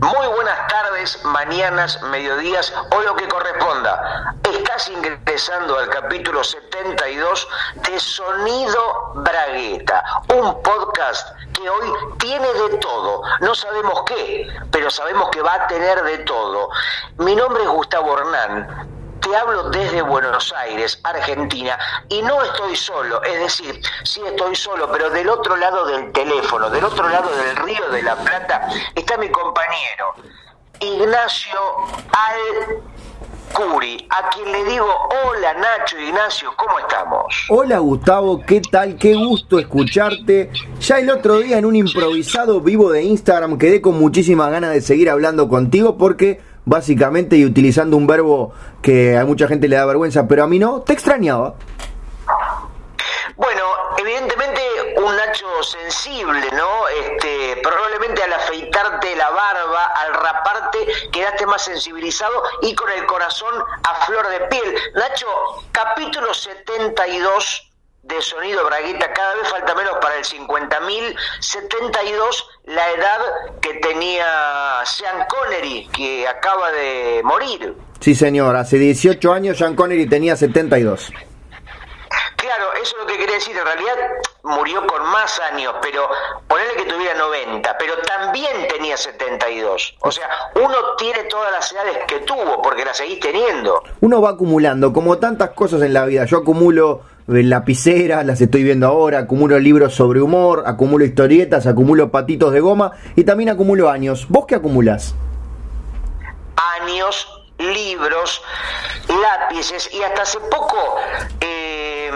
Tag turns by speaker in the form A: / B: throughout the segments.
A: Muy buenas tardes, mañanas, mediodías o lo que corresponda. Estás ingresando al capítulo 72 de Sonido Bragueta, un podcast que hoy tiene de todo. No sabemos qué, pero sabemos que va a tener de todo. Mi nombre es Gustavo Hernán hablo desde Buenos Aires, Argentina, y no estoy solo, es decir, sí estoy solo, pero del otro lado del teléfono, del otro lado del río de la Plata, está mi compañero, Ignacio Al Curi, a quien le digo, hola Nacho Ignacio, ¿cómo estamos?
B: Hola Gustavo, ¿qué tal? Qué gusto escucharte. Ya el otro día en un improvisado vivo de Instagram quedé con muchísimas ganas de seguir hablando contigo porque básicamente y utilizando un verbo que a mucha gente le da vergüenza, pero a mí no, te extrañaba.
A: Bueno, evidentemente un Nacho sensible, ¿no? Este, probablemente al afeitarte la barba, al raparte, quedaste más sensibilizado y con el corazón a flor de piel. Nacho, capítulo 72 de sonido Braguita, cada vez falta menos para el 50.000, 72 la edad que tenía Sean Connery, que acaba de morir.
B: Sí, señor, hace 18 años Sean Connery tenía 72.
A: Claro, eso es lo que quería decir. En realidad murió con más años, pero ponele que tuviera 90, pero también tenía 72. O sea, uno tiene todas las edades que tuvo, porque las seguís teniendo.
B: Uno va acumulando, como tantas cosas en la vida. Yo acumulo lapiceras, las estoy viendo ahora, acumulo libros sobre humor, acumulo historietas, acumulo patitos de goma y también acumulo años. ¿Vos qué acumulas?
A: Años, libros, lápices y hasta hace poco eh,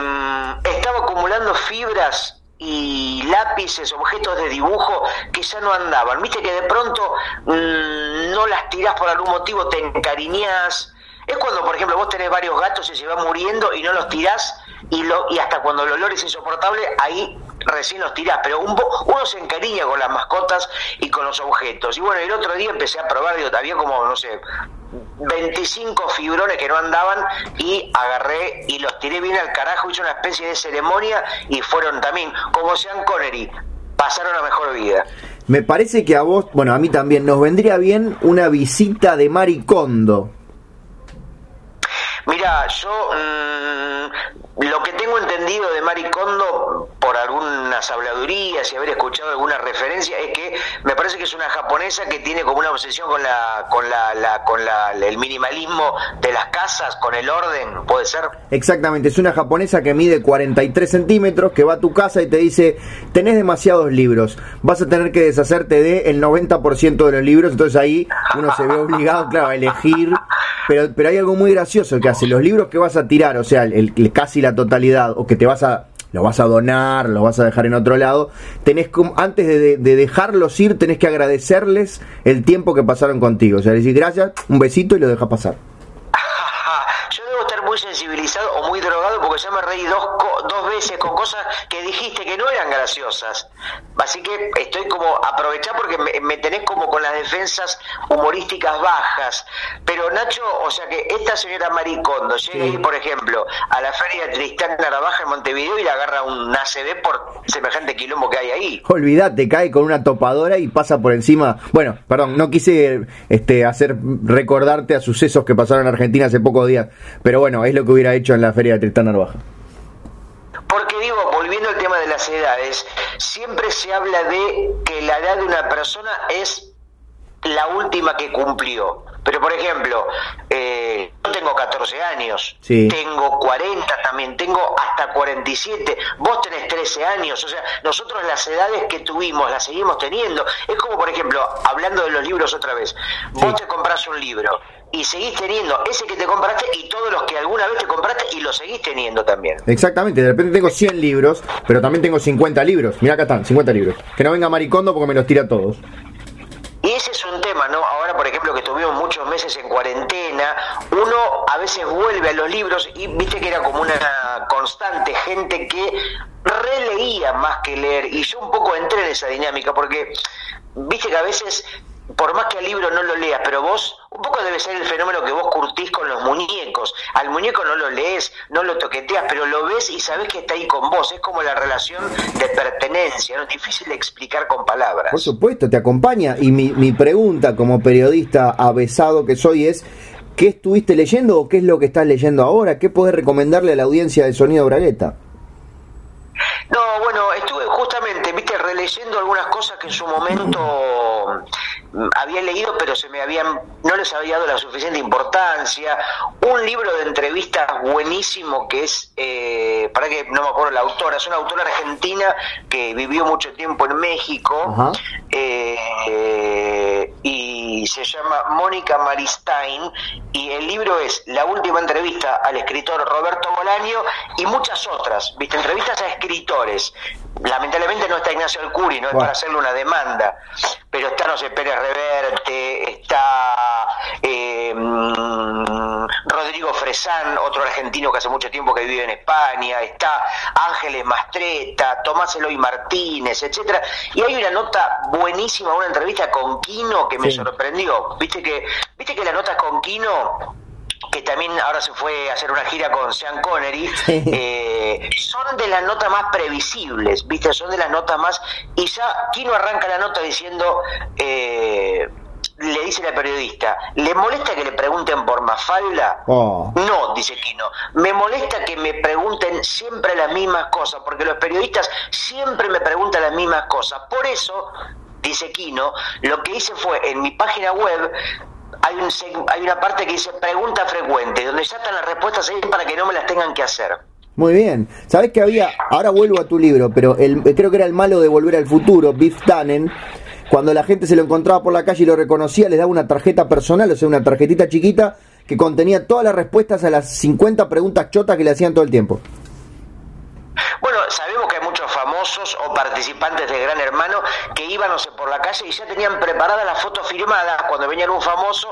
A: estaba acumulando fibras y lápices, objetos de dibujo que ya no andaban. Viste que de pronto mm, no las tirás por algún motivo, te encariñás. Es cuando, por ejemplo, vos tenés varios gatos y se van muriendo y no los tirás y, lo, y hasta cuando el olor es insoportable, ahí recién los tirás, pero un, uno se encariña con las mascotas y con los objetos. Y bueno, el otro día empecé a probar, digo, había como, no sé, 25 fibrones que no andaban y agarré y los tiré bien al carajo, hice una especie de ceremonia y fueron también, como sean Connery, pasaron a mejor vida.
B: Me parece que a vos, bueno, a mí también, nos vendría bien una visita de Maricondo.
A: Mira, yo mmm, lo que tengo entendido de Maricondo por algunas habladurías y haber escuchado alguna referencia es que me parece que es una japonesa que tiene como una obsesión con la con la, la con la, el minimalismo de las casas, con el orden, puede ser.
B: Exactamente, es una japonesa que mide 43 centímetros, que va a tu casa y te dice, tenés demasiados libros, vas a tener que deshacerte de el 90% de los libros, entonces ahí uno se ve obligado, claro, a elegir, pero, pero hay algo muy gracioso que hace, los libros que vas a tirar, o sea, el, casi la totalidad, o que te vas a lo vas a donar, lo vas a dejar en otro lado, tenés antes de, de, dejarlos ir, tenés que agradecerles el tiempo que pasaron contigo. O sea, decir gracias, un besito y lo dejas pasar.
A: Yo debo estar muy sensibilizado o muy drogado porque ya me reí dos veces con cosas que dijiste que no eran graciosas. Así que estoy como aprovechar porque me, me, tenés como con las defensas humorísticas bajas. Pero Nacho, o sea que esta señora Maricondo llega sí. ahí, por ejemplo, a la feria Tristán Narabaja en Montevideo y le agarra un ACB por semejante quilombo que hay ahí.
B: Olvídate, cae con una topadora y pasa por encima. Bueno, perdón, no quise este hacer recordarte a sucesos que pasaron en Argentina hace pocos días, pero bueno, es lo que hubiera hecho en la feria de Tristán Narabaja.
A: Porque digo, volviendo al tema de las edades, siempre se habla de que la edad de una persona es la última que cumplió. Pero, por ejemplo, eh, yo tengo 14 años, sí. tengo 40 también, tengo hasta 47, vos tenés 13 años, o sea, nosotros las edades que tuvimos las seguimos teniendo. Es como, por ejemplo, hablando de los libros otra vez, vos sí. te compras un libro y seguís teniendo ese que te compraste y todos los que alguna vez te compraste y lo seguís teniendo también.
B: Exactamente, de repente tengo 100 libros, pero también tengo 50 libros. Mira acá están, 50 libros. Que no venga Maricondo porque me los tira todos.
A: Y ese es un tema, ¿no? Ahora, por ejemplo, que estuvimos muchos meses en cuarentena, uno a veces vuelve a los libros y viste que era como una constante gente que releía más que leer. Y yo un poco entré en esa dinámica porque viste que a veces por más que el libro no lo leas, pero vos un poco debe ser el fenómeno que vos curtís con los muñecos. Al muñeco no lo lees, no lo toqueteas, pero lo ves y sabes que está ahí con vos. Es como la relación de pertenencia, ¿no? Difícil de explicar con palabras.
B: Por supuesto, te acompaña. Y mi, mi pregunta como periodista avesado que soy es, ¿qué estuviste leyendo o qué es lo que estás leyendo ahora? ¿Qué podés recomendarle a la audiencia de Sonido Bragueta?
A: No, bueno, estuve justamente, viste, releyendo algunas cosas que en su momento había leído, pero se me habían, no les había dado la suficiente importancia. Un libro de entrevistas buenísimo que es, eh, para que no me acuerdo la autora, es una autora argentina que vivió mucho tiempo en México eh, y se llama Mónica Maristain y el libro es La última entrevista al escritor Roberto Bolaño y muchas otras, viste, entrevistas a escritores. Lamentablemente no está Ignacio Alcuri, no es para hacerle una demanda, pero está, no sé, Pérez Reverte, está eh, mm, Rodrigo Fresán, otro argentino que hace mucho tiempo que vive en España, está Ángeles Mastreta, Tomás Eloy Martínez, etcétera, y hay una nota buenísima, una entrevista con Quino que me sorprendió. Viste que, viste que la nota con Quino que también ahora se fue a hacer una gira con Sean Connery, eh, son de las notas más previsibles, ¿viste? Son de las notas más... Y ya Kino arranca la nota diciendo... Eh, le dice la periodista, ¿le molesta que le pregunten por Mafalda?
B: Oh.
A: No, dice Kino, me molesta que me pregunten siempre las mismas cosas, porque los periodistas siempre me preguntan las mismas cosas. Por eso, dice Kino, lo que hice fue en mi página web hay, un, hay una parte que dice pregunta frecuente, donde ya están las respuestas ahí para que no me las tengan que hacer.
B: Muy bien. ¿Sabes que había? Ahora vuelvo a tu libro, pero el, creo que era el malo de Volver al Futuro, Biff Tannen. Cuando la gente se lo encontraba por la calle y lo reconocía, les daba una tarjeta personal, o sea, una tarjetita chiquita que contenía todas las respuestas a las 50 preguntas chotas que le hacían todo el tiempo.
A: Bueno, muchos famosos o participantes de Gran Hermano que iban, no sé, por la calle y ya tenían preparada la foto firmada cuando venía un famoso,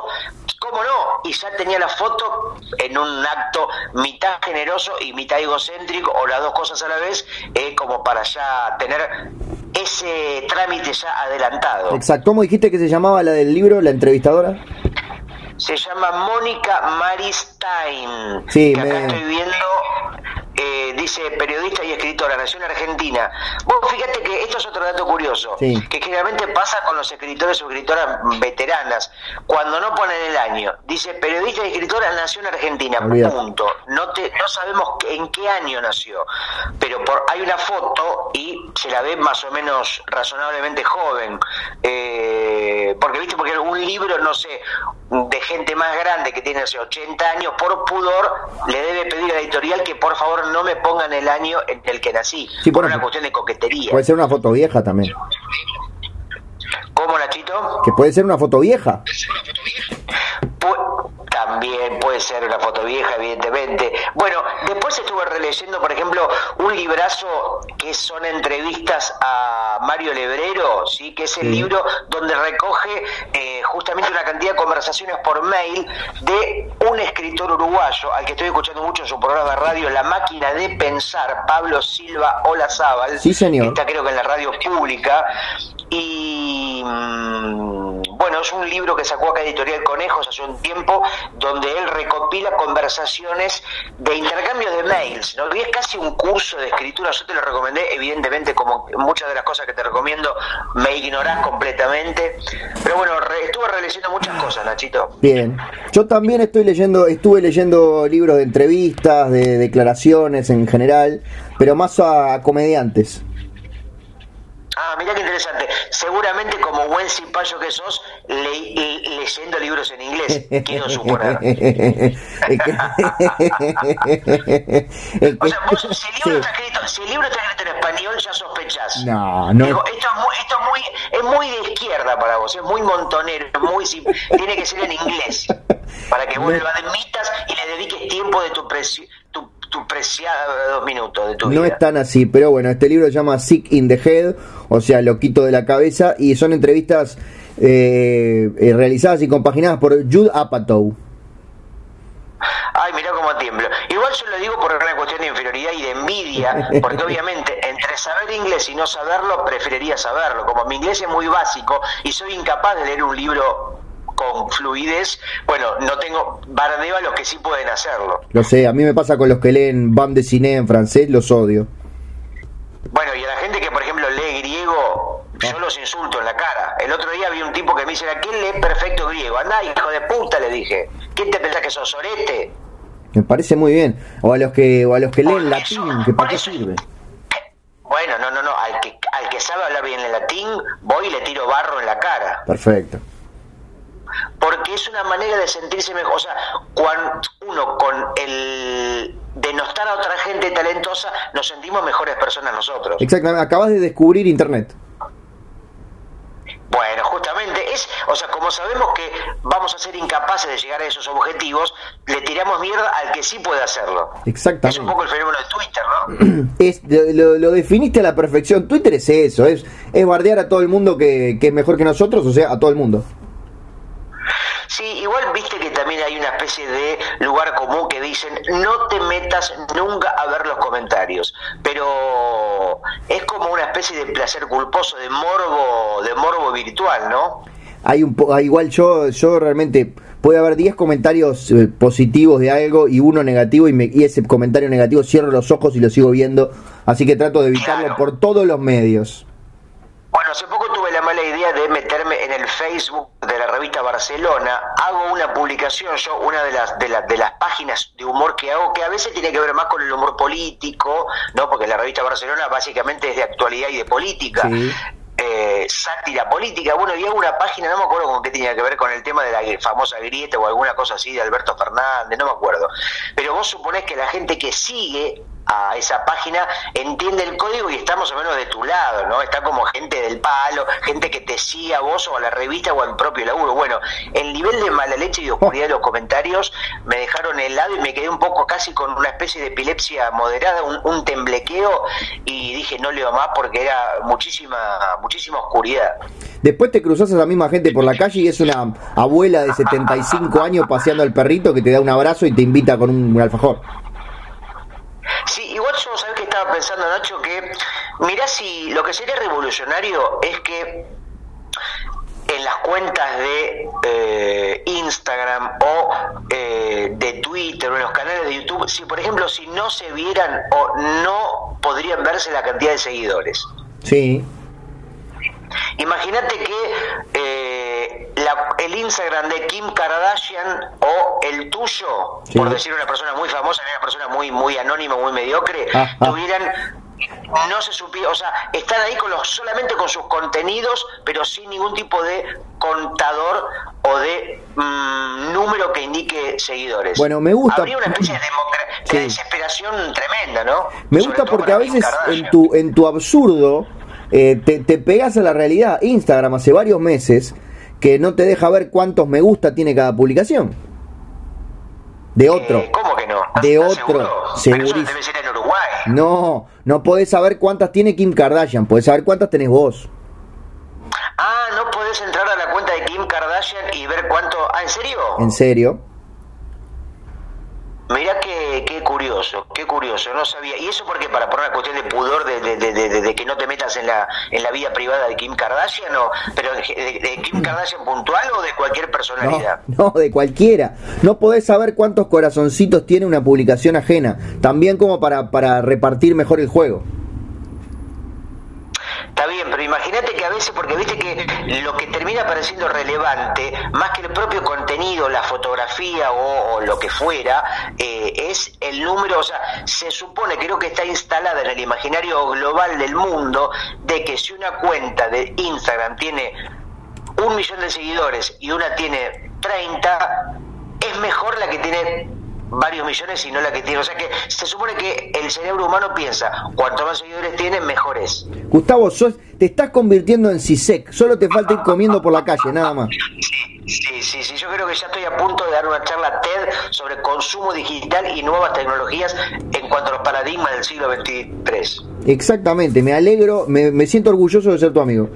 A: ¿cómo no? Y ya tenía la foto en un acto mitad generoso y mitad egocéntrico, o las dos cosas a la vez, eh, como para ya tener ese trámite ya adelantado.
B: Exacto. ¿Cómo dijiste que se llamaba la del libro, la entrevistadora?
A: Se llama Mónica Maristain.
B: Sí,
A: que acá
B: me-
A: estoy viendo eh, dice periodista y escritora, nació en Argentina. Vos fíjate que esto es otro dato curioso,
B: Sí.
A: que generalmente pasa con los escritores o escritoras veteranas, cuando no ponen el año. Dice periodista y escritora, nació en Argentina, punto. No, te, no sabemos en qué año nació, pero por, hay una foto y se la ve más o menos razonablemente joven. Eh, porque, viste, porque un libro, no sé, de gente más grande que tiene hace 80 años, por pudor, le debe pedir a la editorial que por favor no me pongan el año en el que nací,
B: Sí,
A: por una cuestión de coquetería.
B: Puede ser una foto vieja también.
A: ¿Cómo, Nachito?
B: Que puede ser una foto vieja.
A: Pu- también puede ser una foto vieja, evidentemente. Bueno, después estuve releyendo, por ejemplo, un librazo que son entrevistas a Mario Lebrero, ¿sí? que es el
B: Sí.
A: libro donde recoge eh, justamente una cantidad de conversaciones por mail de un escritor uruguayo, al que estoy escuchando mucho en su programa de radio, La Máquina de Pensar, Pablo Silva Olazábal,
B: Sí, señor.
A: que está creo que en la radio pública. Y bueno, es un libro que sacó acá Editorial Conejos hace un tiempo, donde él recopila conversaciones de intercambio de mails, ¿no? Y es casi un curso de escritura, yo te lo recomendé, evidentemente, como muchas de las cosas que te recomiendo, me ignorás completamente. Pero bueno, estuve releyendo muchas cosas, Nachito.
B: Bien. Yo también estoy leyendo, estuve leyendo libros de entrevistas, de declaraciones en general, pero más a comediantes.
A: Ah, mirá qué interesante. Seguramente como buen cipayo que sos, le- le- leyendo libros en inglés, quiero suponer. O sea, vos, si el
B: sí.
A: libro está escrito, si el libro está escrito en español, ya sospechás.
B: No, no.
A: Digo, esto es muy, esto es muy, es muy de izquierda para vos, es muy montonero, es muy, tiene que ser en inglés, para que vos le admitas y le dediques tiempo de tu, preci- tu, tu preciados minutos de tu
B: No
A: vida.
B: es tan así, pero bueno, este libro se llama Sick in the Head, o sea, loquito de la cabeza, y son entrevistas eh, eh, realizadas y compaginadas por Jude Apatow.
A: Ay, mirá cómo tiemblo. Igual yo lo digo por una cuestión de inferioridad y de envidia, porque obviamente entre saber inglés y no saberlo, preferiría saberlo. Como mi inglés es muy básico y soy incapaz de leer un libro con fluidez, bueno, no tengo bardeo a los que sí pueden hacerlo.
B: Lo sé, a mí me pasa con los que leen bande de cine en francés, los odio.
A: Bueno, y a la gente que, por ejemplo, lee griego, yo los insulto en la cara. El otro día vi un tipo que me dice, ¿a quién lee perfecto griego? Andá, hijo de puta, le dije. ¿Quién te pensás que sos sorete?
B: Me parece muy bien. O a los que, o a los que leen latín, que para qué sirve.
A: Bueno, no, no, no. Al que, al que sabe hablar bien el latín, voy y le tiro barro en la cara.
B: Perfecto.
A: Porque es una manera de sentirse mejor. O sea, cuando uno con el denostar a otra gente talentosa, nos sentimos mejores personas nosotros.
B: Exactamente. Acabas de descubrir Internet.
A: Bueno, justamente es, o sea, como sabemos que vamos a ser incapaces de llegar a esos objetivos, le tiramos mierda al que sí puede hacerlo.
B: Exactamente.
A: Es un poco el fenómeno de Twitter, ¿no?
B: Es, lo, lo, definiste a la perfección. Twitter es eso, es, es bardear a todo el mundo que, que es mejor que nosotros, o sea, a todo el mundo.
A: Sí, igual viste que también hay una especie de lugar común que dicen no te metas nunca a ver los comentarios, pero es como una especie de placer culposo, de morbo, de morbo virtual, ¿no?
B: Hay un po igual yo yo realmente puede haber 10 comentarios eh, positivos de algo y uno negativo y, me, y, ese comentario negativo cierro los ojos y lo sigo viendo, así que trato de evitarlo
A: Claro.
B: por todos los medios.
A: Bueno, hace poco la idea de meterme en el Facebook de la revista Barcelona. Hago una publicación, yo, una de las, de, las de las páginas de humor que hago, que a veces tiene que ver más con el humor político, ¿no? Porque la revista Barcelona básicamente es de actualidad y de política.
B: Sí.
A: eh, sátira política. Bueno, y hago una página, no me acuerdo con qué tenía que ver con el tema de la famosa grieta o alguna cosa así de Alberto Fernández, no me acuerdo. Pero vos suponés que la gente que sigue a esa página entiende el código y está más o menos de tu lado, ¿no? Está como gente del palo, gente que te sigue a vos o a la revista o al propio laburo. Bueno, el nivel de mala leche y oscuridad de los comentarios me dejaron helado y me quedé un poco casi con una especie de epilepsia moderada, un, un temblequeo y dije no leo más porque era muchísima, muchísima oscuridad.
B: Después te cruzas a la misma gente por la calle y es una abuela de 75 años paseando al perrito que te da un abrazo y te invita con un alfajor.
A: Sí, igual yo, ¿sabes qué estaba pensando, Nacho? Que mirá si lo que sería revolucionario es que en las cuentas de eh, Instagram o eh, de Twitter o en los canales de YouTube, si por ejemplo, si no se vieran o no podrían verse la cantidad de seguidores.
B: Sí.
A: Imagínate que eh, la- el Instagram de Kim Kardashian o el tuyo,
B: Sí.
A: por decir una persona muy famosa, una persona muy muy anónima, muy mediocre,
B: Ah, ah.
A: tuvieran no se supiera, o sea, están ahí con los solamente con sus contenidos, pero sin ningún tipo de contador o de mm, número que indique seguidores.
B: Bueno, me gusta.
A: Habría una especie de, democra- de
B: Sí.
A: desesperación tremenda, ¿no?
B: Me
A: Sobre
B: gusta porque a veces en tu, en tu absurdo eh, te, te pegas a la realidad. Instagram hace varios meses que no te deja ver cuántos me gusta tiene cada publicación. De otro.
A: Eh, ¿Cómo que no?
B: De
A: ¿Estás
B: otro,
A: seguro? Pero eso
B: segurísimo.
A: debe ser en Uruguay.
B: No, no podés saber cuántas tiene Kim Kardashian, podés saber cuántas tenés vos.
A: Ah, no podés entrar a la cuenta de Kim Kardashian y ver cuánto. Ah, ¿en serio?
B: ¿En serio?
A: Mirá qué, qué curioso, qué curioso, no sabía. ¿Y eso porque Para por una cuestión de pudor de, de, de, que no te metas en la, en la vida privada de Kim Kardashian, o, pero de, Kim Kardashian puntual o de cualquier personalidad?
B: no, de cualquiera. No podés saber cuántos corazoncitos tiene una publicación ajena. También como para, para repartir mejor el juego.
A: Está bien, imagínate que a veces, porque viste que lo que termina pareciendo relevante, más que el propio contenido, la fotografía o, lo que fuera, eh, es el número, o sea, se supone, creo que está instalada en el imaginario global del mundo, de que si una cuenta de Instagram tiene un millón de seguidores y una tiene 30, es mejor la que tiene varios millones y no la que tiene. O sea que se supone que el cerebro humano piensa, cuanto más seguidores tiene, mejor es.
B: Gustavo, sos, te estás convirtiendo en CISEC. Solo te falta ir comiendo por la calle, nada más.
A: Sí, sí, sí, yo creo que ya estoy a punto de dar una charla TED sobre consumo digital y nuevas tecnologías en cuanto a los paradigmas del siglo XXIII.
B: Exactamente, me alegro, me, me siento orgulloso de ser tu amigo.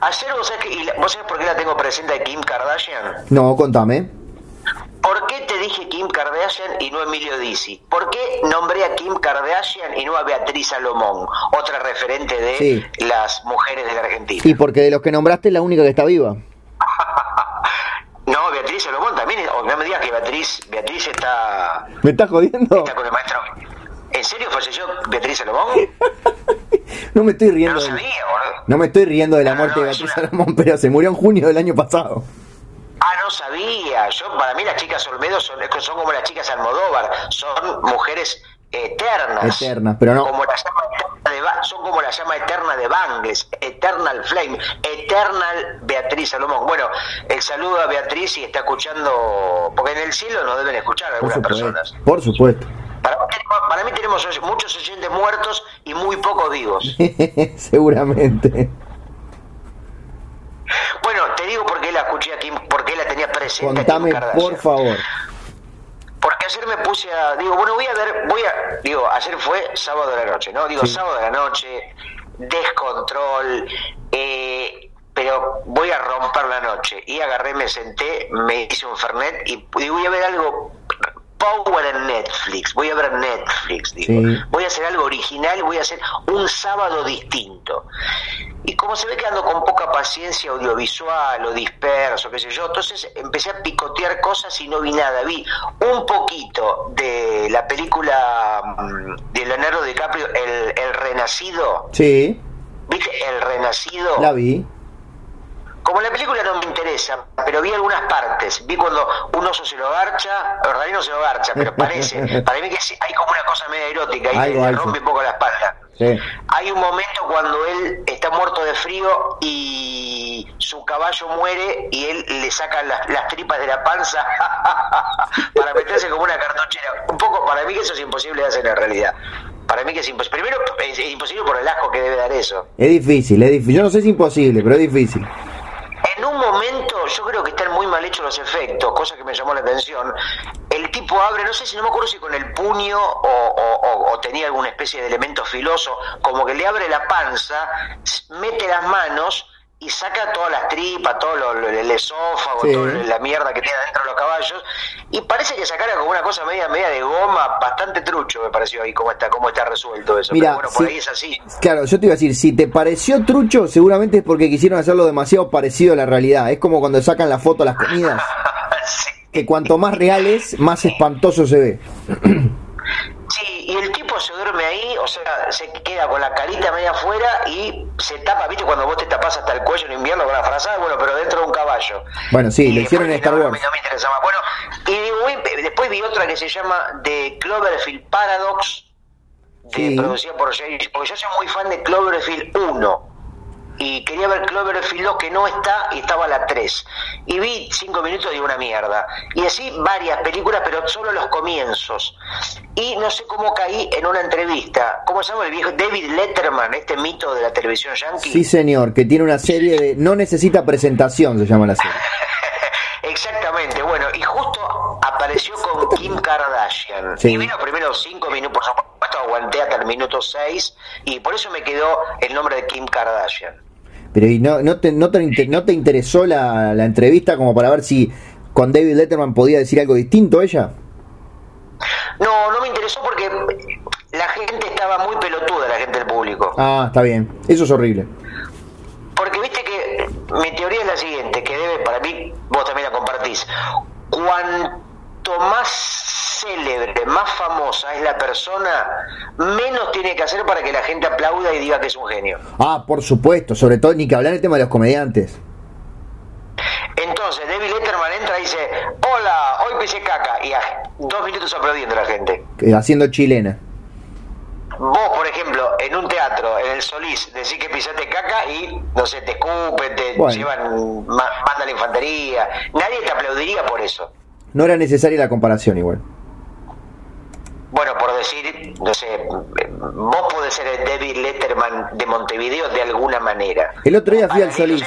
A: Ayer vos sabés, que, y la- ¿vos sabés por qué la tengo presente a Kim Kardashian?
B: No, contame.
A: ¿Por qué te dije Kim Kardashian y no Emilio Dizzi? ¿Por qué nombré a Kim Kardashian y no a Beatriz Salomón, otra referente de
B: Sí.
A: las mujeres de la Argentina?
B: Y porque de los que nombraste es la única que está viva.
A: Beatriz Salomón también, o no me digas que Beatriz, Beatriz está,
B: ¿Me estás jodiendo?
A: está con el maestro. ¿En serio falleció Beatriz Salomón?
B: No me estoy
A: No
B: riendo.
A: lo
B: de-
A: sabía, boludo.
B: No me estoy riendo de la
A: No,
B: muerte
A: no,
B: de Beatriz
A: una-
B: Salomón, pero se murió en junio del año pasado.
A: No sabía. Yo, para mí las chicas Olmedo son, como las chicas Almodóvar, son mujeres eternas.
B: Eternas, pero no.
A: Como la llama eterna de son como la llama eterna de Bangles, Eternal Flame, Eternal Beatriz Salomón. Bueno, el saludo a Beatriz si está escuchando, porque en el cielo nos deben escuchar
B: Por
A: algunas
B: supuesto.
A: personas.
B: Por supuesto.
A: Para, mí tenemos- para mí tenemos muchos oyentes muertos y muy pocos vivos.
B: Seguramente.
A: Bueno, te digo por qué la escuché aquí, por qué la tenía presente.
B: Contame, por favor.
A: Porque ayer me puse a. Digo, bueno, voy a ver. voy a Digo, ayer fue sábado de la noche, ¿no? Digo,
B: Sí.
A: sábado de la noche, descontrol, eh, pero voy a romper la noche. Y agarré, me senté, me hice un Fernet y, y voy a ver algo. Power en Netflix, voy a ver Netflix, digo.
B: Sí.
A: Voy a hacer algo original, voy a hacer un sábado distinto. Y como se ve que ando con poca paciencia audiovisual o disperso, qué sé yo, entonces empecé a picotear cosas y no vi nada. Vi un poquito de la película mm, de Leonardo DiCaprio, El, el Renacido.
B: Sí,
A: ¿Viste? El Renacido.
B: la vi.
A: Como la película no me interesa, pero vi algunas partes. Vi cuando un oso se lo garcha, en realidad no se lo garcha, pero parece. Para mí que hay como una cosa media erótica y le rompe un poco la espalda.
B: Sí.
A: Hay un momento cuando él está muerto de frío y su caballo muere y él le saca las, las tripas de la panza para meterse como una cartuchera. Un poco, para mí que eso es imposible de hacer en realidad. Para mí que es imposible. Primero, es, es imposible por el asco que debe dar eso.
B: Es difícil, es difícil. Yo no sé si es imposible, pero es difícil.
A: En un momento, yo creo que están muy mal hechos los efectos, cosa que me llamó la atención. El tipo abre, no sé si no me acuerdo si con el puño o, tenía alguna especie de elemento filoso, como que le abre la panza, mete las manos y saca todas las tripas, todo lo- lo- el esófago,
B: Sí.
A: toda la mierda que tiene dentro de los caballos, y parece que sacara como una cosa media, media de goma, bastante trucho me pareció ahí cómo está, cómo está resuelto eso.
B: Mira,
A: Pero bueno, por ahí es así.
B: Claro, yo te iba a decir, si te pareció trucho, seguramente es porque quisieron hacerlo demasiado parecido a la realidad. Es como cuando sacan la foto a las comidas,
A: Sí.
B: que cuanto más real es, más espantoso se ve.
A: Sí, y el tipo se duerme ahí, o sea, se queda con la carita media afuera y se tapa, ¿viste? Cuando vos te tapas hasta el cuello en invierno con la frazada, bueno, pero dentro de un caballo.
B: Bueno, sí, lo hicieron en Star
A: no
B: Wars.
A: no me. Bueno, y después vi otra que se llama The Cloverfield Paradox, de,
B: Sí.
A: producida por James, porque yo soy muy fan de Cloverfield 1. Y quería ver Cloverfield 2 que no está y estaba la 3. Y vi 5 minutos de una mierda. Y así varias películas, pero solo los comienzos. Y no sé cómo caí en una entrevista. ¿Cómo se llama el viejo? David Letterman, este mito de la televisión yankee.
B: Sí, señor, que tiene una serie de... No necesita presentación, se llama la serie.
A: Exactamente, bueno, y justo apareció con Kim Kardashian.
B: Sí.
A: Y vi los primeros cinco minutos, por supuesto aguanté hasta el minuto 6 y por eso me quedó el nombre de Kim Kardashian.
B: Pero ¿y no, no, te, no, te, no te interesó la, la entrevista como para ver si con David Letterman podía decir algo distinto ella?
A: No, no me interesó porque la gente estaba muy pelotuda, la gente del público.
B: Ah, está bien. Eso es horrible.
A: Porque viste que mi teoría es la siguiente, que debe, para mí, vos también la compartís. Cuanto más célebre, más famosa es la persona, menos tiene que hacer para que la gente aplauda y diga que es un genio.
B: Ah, por supuesto, sobre todo ni que hablar el tema de los comediantes.
A: Entonces, David Letterman entra y dice, hola, hoy pisé caca, y a dos minutos aplaudiendo a la gente.
B: eh, Haciendo chilena.
A: Vos, por ejemplo, en un teatro, en el Solís, decís que pisaste caca y, no sé, te escupen, te
B: Bueno.
A: llevan, ma- manda la infantería. Nadie te aplaudiría por eso.
B: No era necesaria la comparación igual.
A: Bueno, por decir, no sé, vos podés ser el David Letterman de Montevideo de alguna manera.
B: El otro día fui al Solís.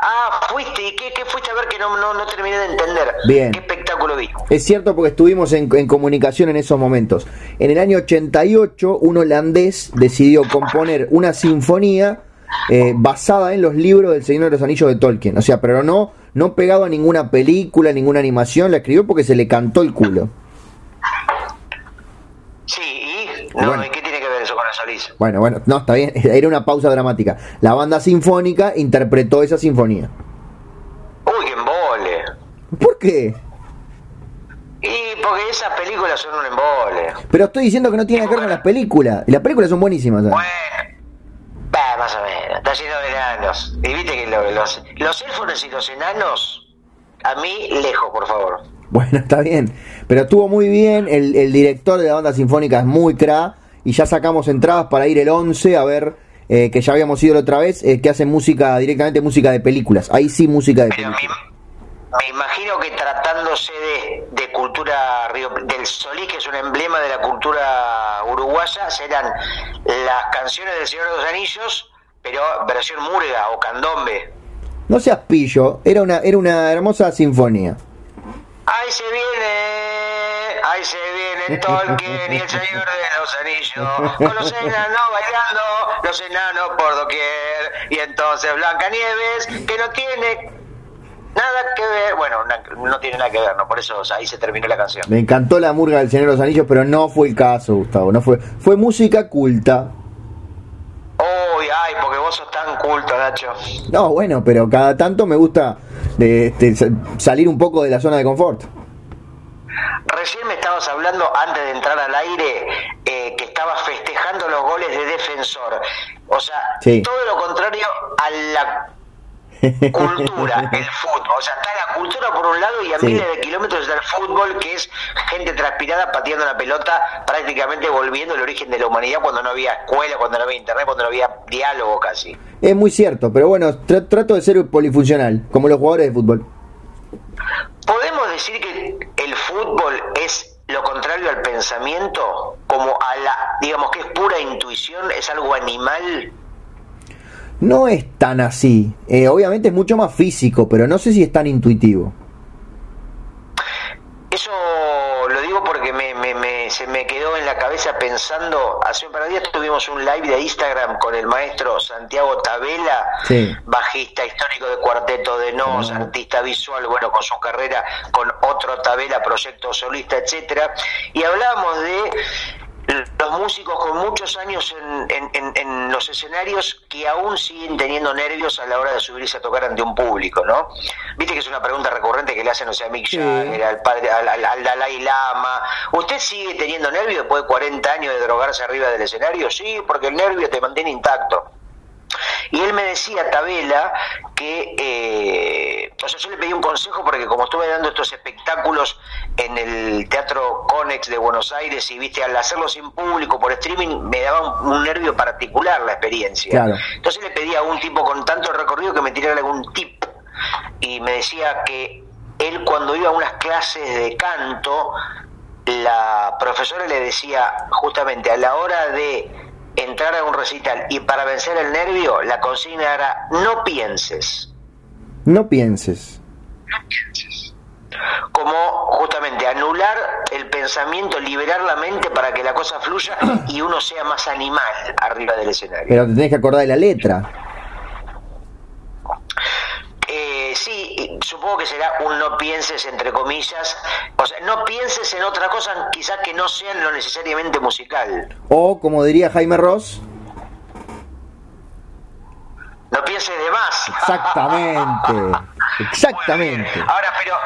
A: ah, fuiste, ¿y qué, qué fuiste a ver que no, no, no terminé de entender?
B: Bien.
A: ¿Qué espectáculo vi?
B: Es cierto porque estuvimos en, en comunicación en esos momentos. En el año 88, un holandés decidió componer una sinfonía eh, basada en los libros del Señor de los Anillos de Tolkien. O sea, pero no, no pegado a ninguna película, ninguna animación. La escribió porque se le cantó el culo.
A: Sí, ¿y? No,
B: Bueno.
A: ¿y qué tiene que ver eso con el Solís?
B: Bueno, bueno, no, está bien. Era una pausa dramática. La banda sinfónica interpretó esa sinfonía.
A: Uy, qué
B: ¿Por qué?
A: Y porque esas películas son un embole.
B: Pero estoy diciendo que no tiene que ver con las películas. Y las películas son buenísimas. ¿sabes?
A: Bueno, más o menos. Está lleno de enanos. Y viste que lo- los, los elfos y los enanos, a mí, lejos, por favor.
B: Bueno, está bien. Pero estuvo muy bien. El, el director de la banda sinfónica es muy cra. Y ya sacamos entradas para ir el 11 a ver, eh, que ya habíamos ido la otra vez, eh, que hacen música, directamente música de películas. Ahí sí, música de
A: Pero
B: películas.
A: Me imagino que tratándose de, de cultura río, del Solís, que es un emblema de la cultura uruguaya, serán las canciones del Señor de los Anillos, pero versión murga o candombe.
B: No seas pillo, era una, era una hermosa sinfonía.
A: Ahí se viene, ahí se viene Tolkien y el Señor de los Anillos, con los enanos bailando, los enanos por doquier, y entonces Blancanieves, que no tiene nada que ver, bueno, no tiene nada que ver, ¿no? Por eso o sea, ahí se terminó la canción.
B: Me encantó la murga del Señor de los Anillos, pero no fue el caso, Gustavo. No fue, fue música culta.
A: Uy, ay, porque vos sos tan culto, Nacho.
B: No, bueno, pero cada tanto me gusta de, este, sa- salir un poco de la zona de confort.
A: Recién me estabas hablando, antes de entrar al aire, eh, que estabas festejando los goles de defensor. O sea,
B: Sí.
A: todo lo contrario a la cultura, el fútbol. O sea, está la cultura por un lado y a
B: Sí.
A: miles de kilómetros está el fútbol, que es gente transpirada pateando la pelota, prácticamente volviendo al origen de la humanidad cuando no había escuela, cuando no había internet, cuando no había diálogo casi.
B: Es muy cierto, pero bueno, tra- trato de ser polifuncional, como los jugadores de fútbol.
A: ¿Podemos decir que el fútbol es lo contrario al pensamiento? Como a la, digamos que es pura intuición, es algo animal.
B: No es tan así. Eh, obviamente es mucho más físico, pero no sé si es tan intuitivo.
A: Eso lo digo porque me, me- me- se me quedó en la cabeza pensando, hace un par de días tuvimos un live de Instagram con el maestro Santiago Tabela,
B: Sí.
A: bajista histórico de Cuarteto de Nos,
B: Ah.
A: artista visual, bueno, con su carrera con otro Tabela, proyecto solista, etcétera, y hablábamos de los músicos con muchos años en, en- en- en los escenarios que aún siguen teniendo nervios a la hora de subirse a tocar ante un público, ¿no? Viste que es una pregunta recurrente que le hacen, o sea, a Mick
B: Sí.
A: Jagger, al padre, al, al- al Dalai Lama. ¿Usted sigue teniendo nervios después de 40 años de drogarse arriba del escenario? Sí, porque el nervio te mantiene intacto. Y él me decía, Tabela, que, eh, o sea, yo le pedí un consejo porque como estuve dando estos espectáculos en el Teatro Conex de Buenos Aires y, viste, al hacerlo sin público por streaming, me daba un, un nervio particular la experiencia.
B: Claro.
A: Entonces le pedí a un tipo con tanto recorrido que me tirara algún tip. Y me decía que él cuando iba a unas clases de canto, la profesora le decía justamente a la hora de entrar a un recital y para vencer el nervio, la consigna era no pienses.
B: No pienses.
A: Como justamente anular el pensamiento, liberar la mente para que la cosa fluya y uno sea más animal arriba del escenario.
B: Pero te tenés que acordar de la letra.
A: Eh, sí, supongo que será un no pienses entre comillas, o sea, no pienses en otra cosa quizás que no sean lo necesariamente musical.
B: O, como diría Jaime Ross,
A: No pienses de más.
B: exactamente. Exactamente.
A: Bueno, Ahora, pero,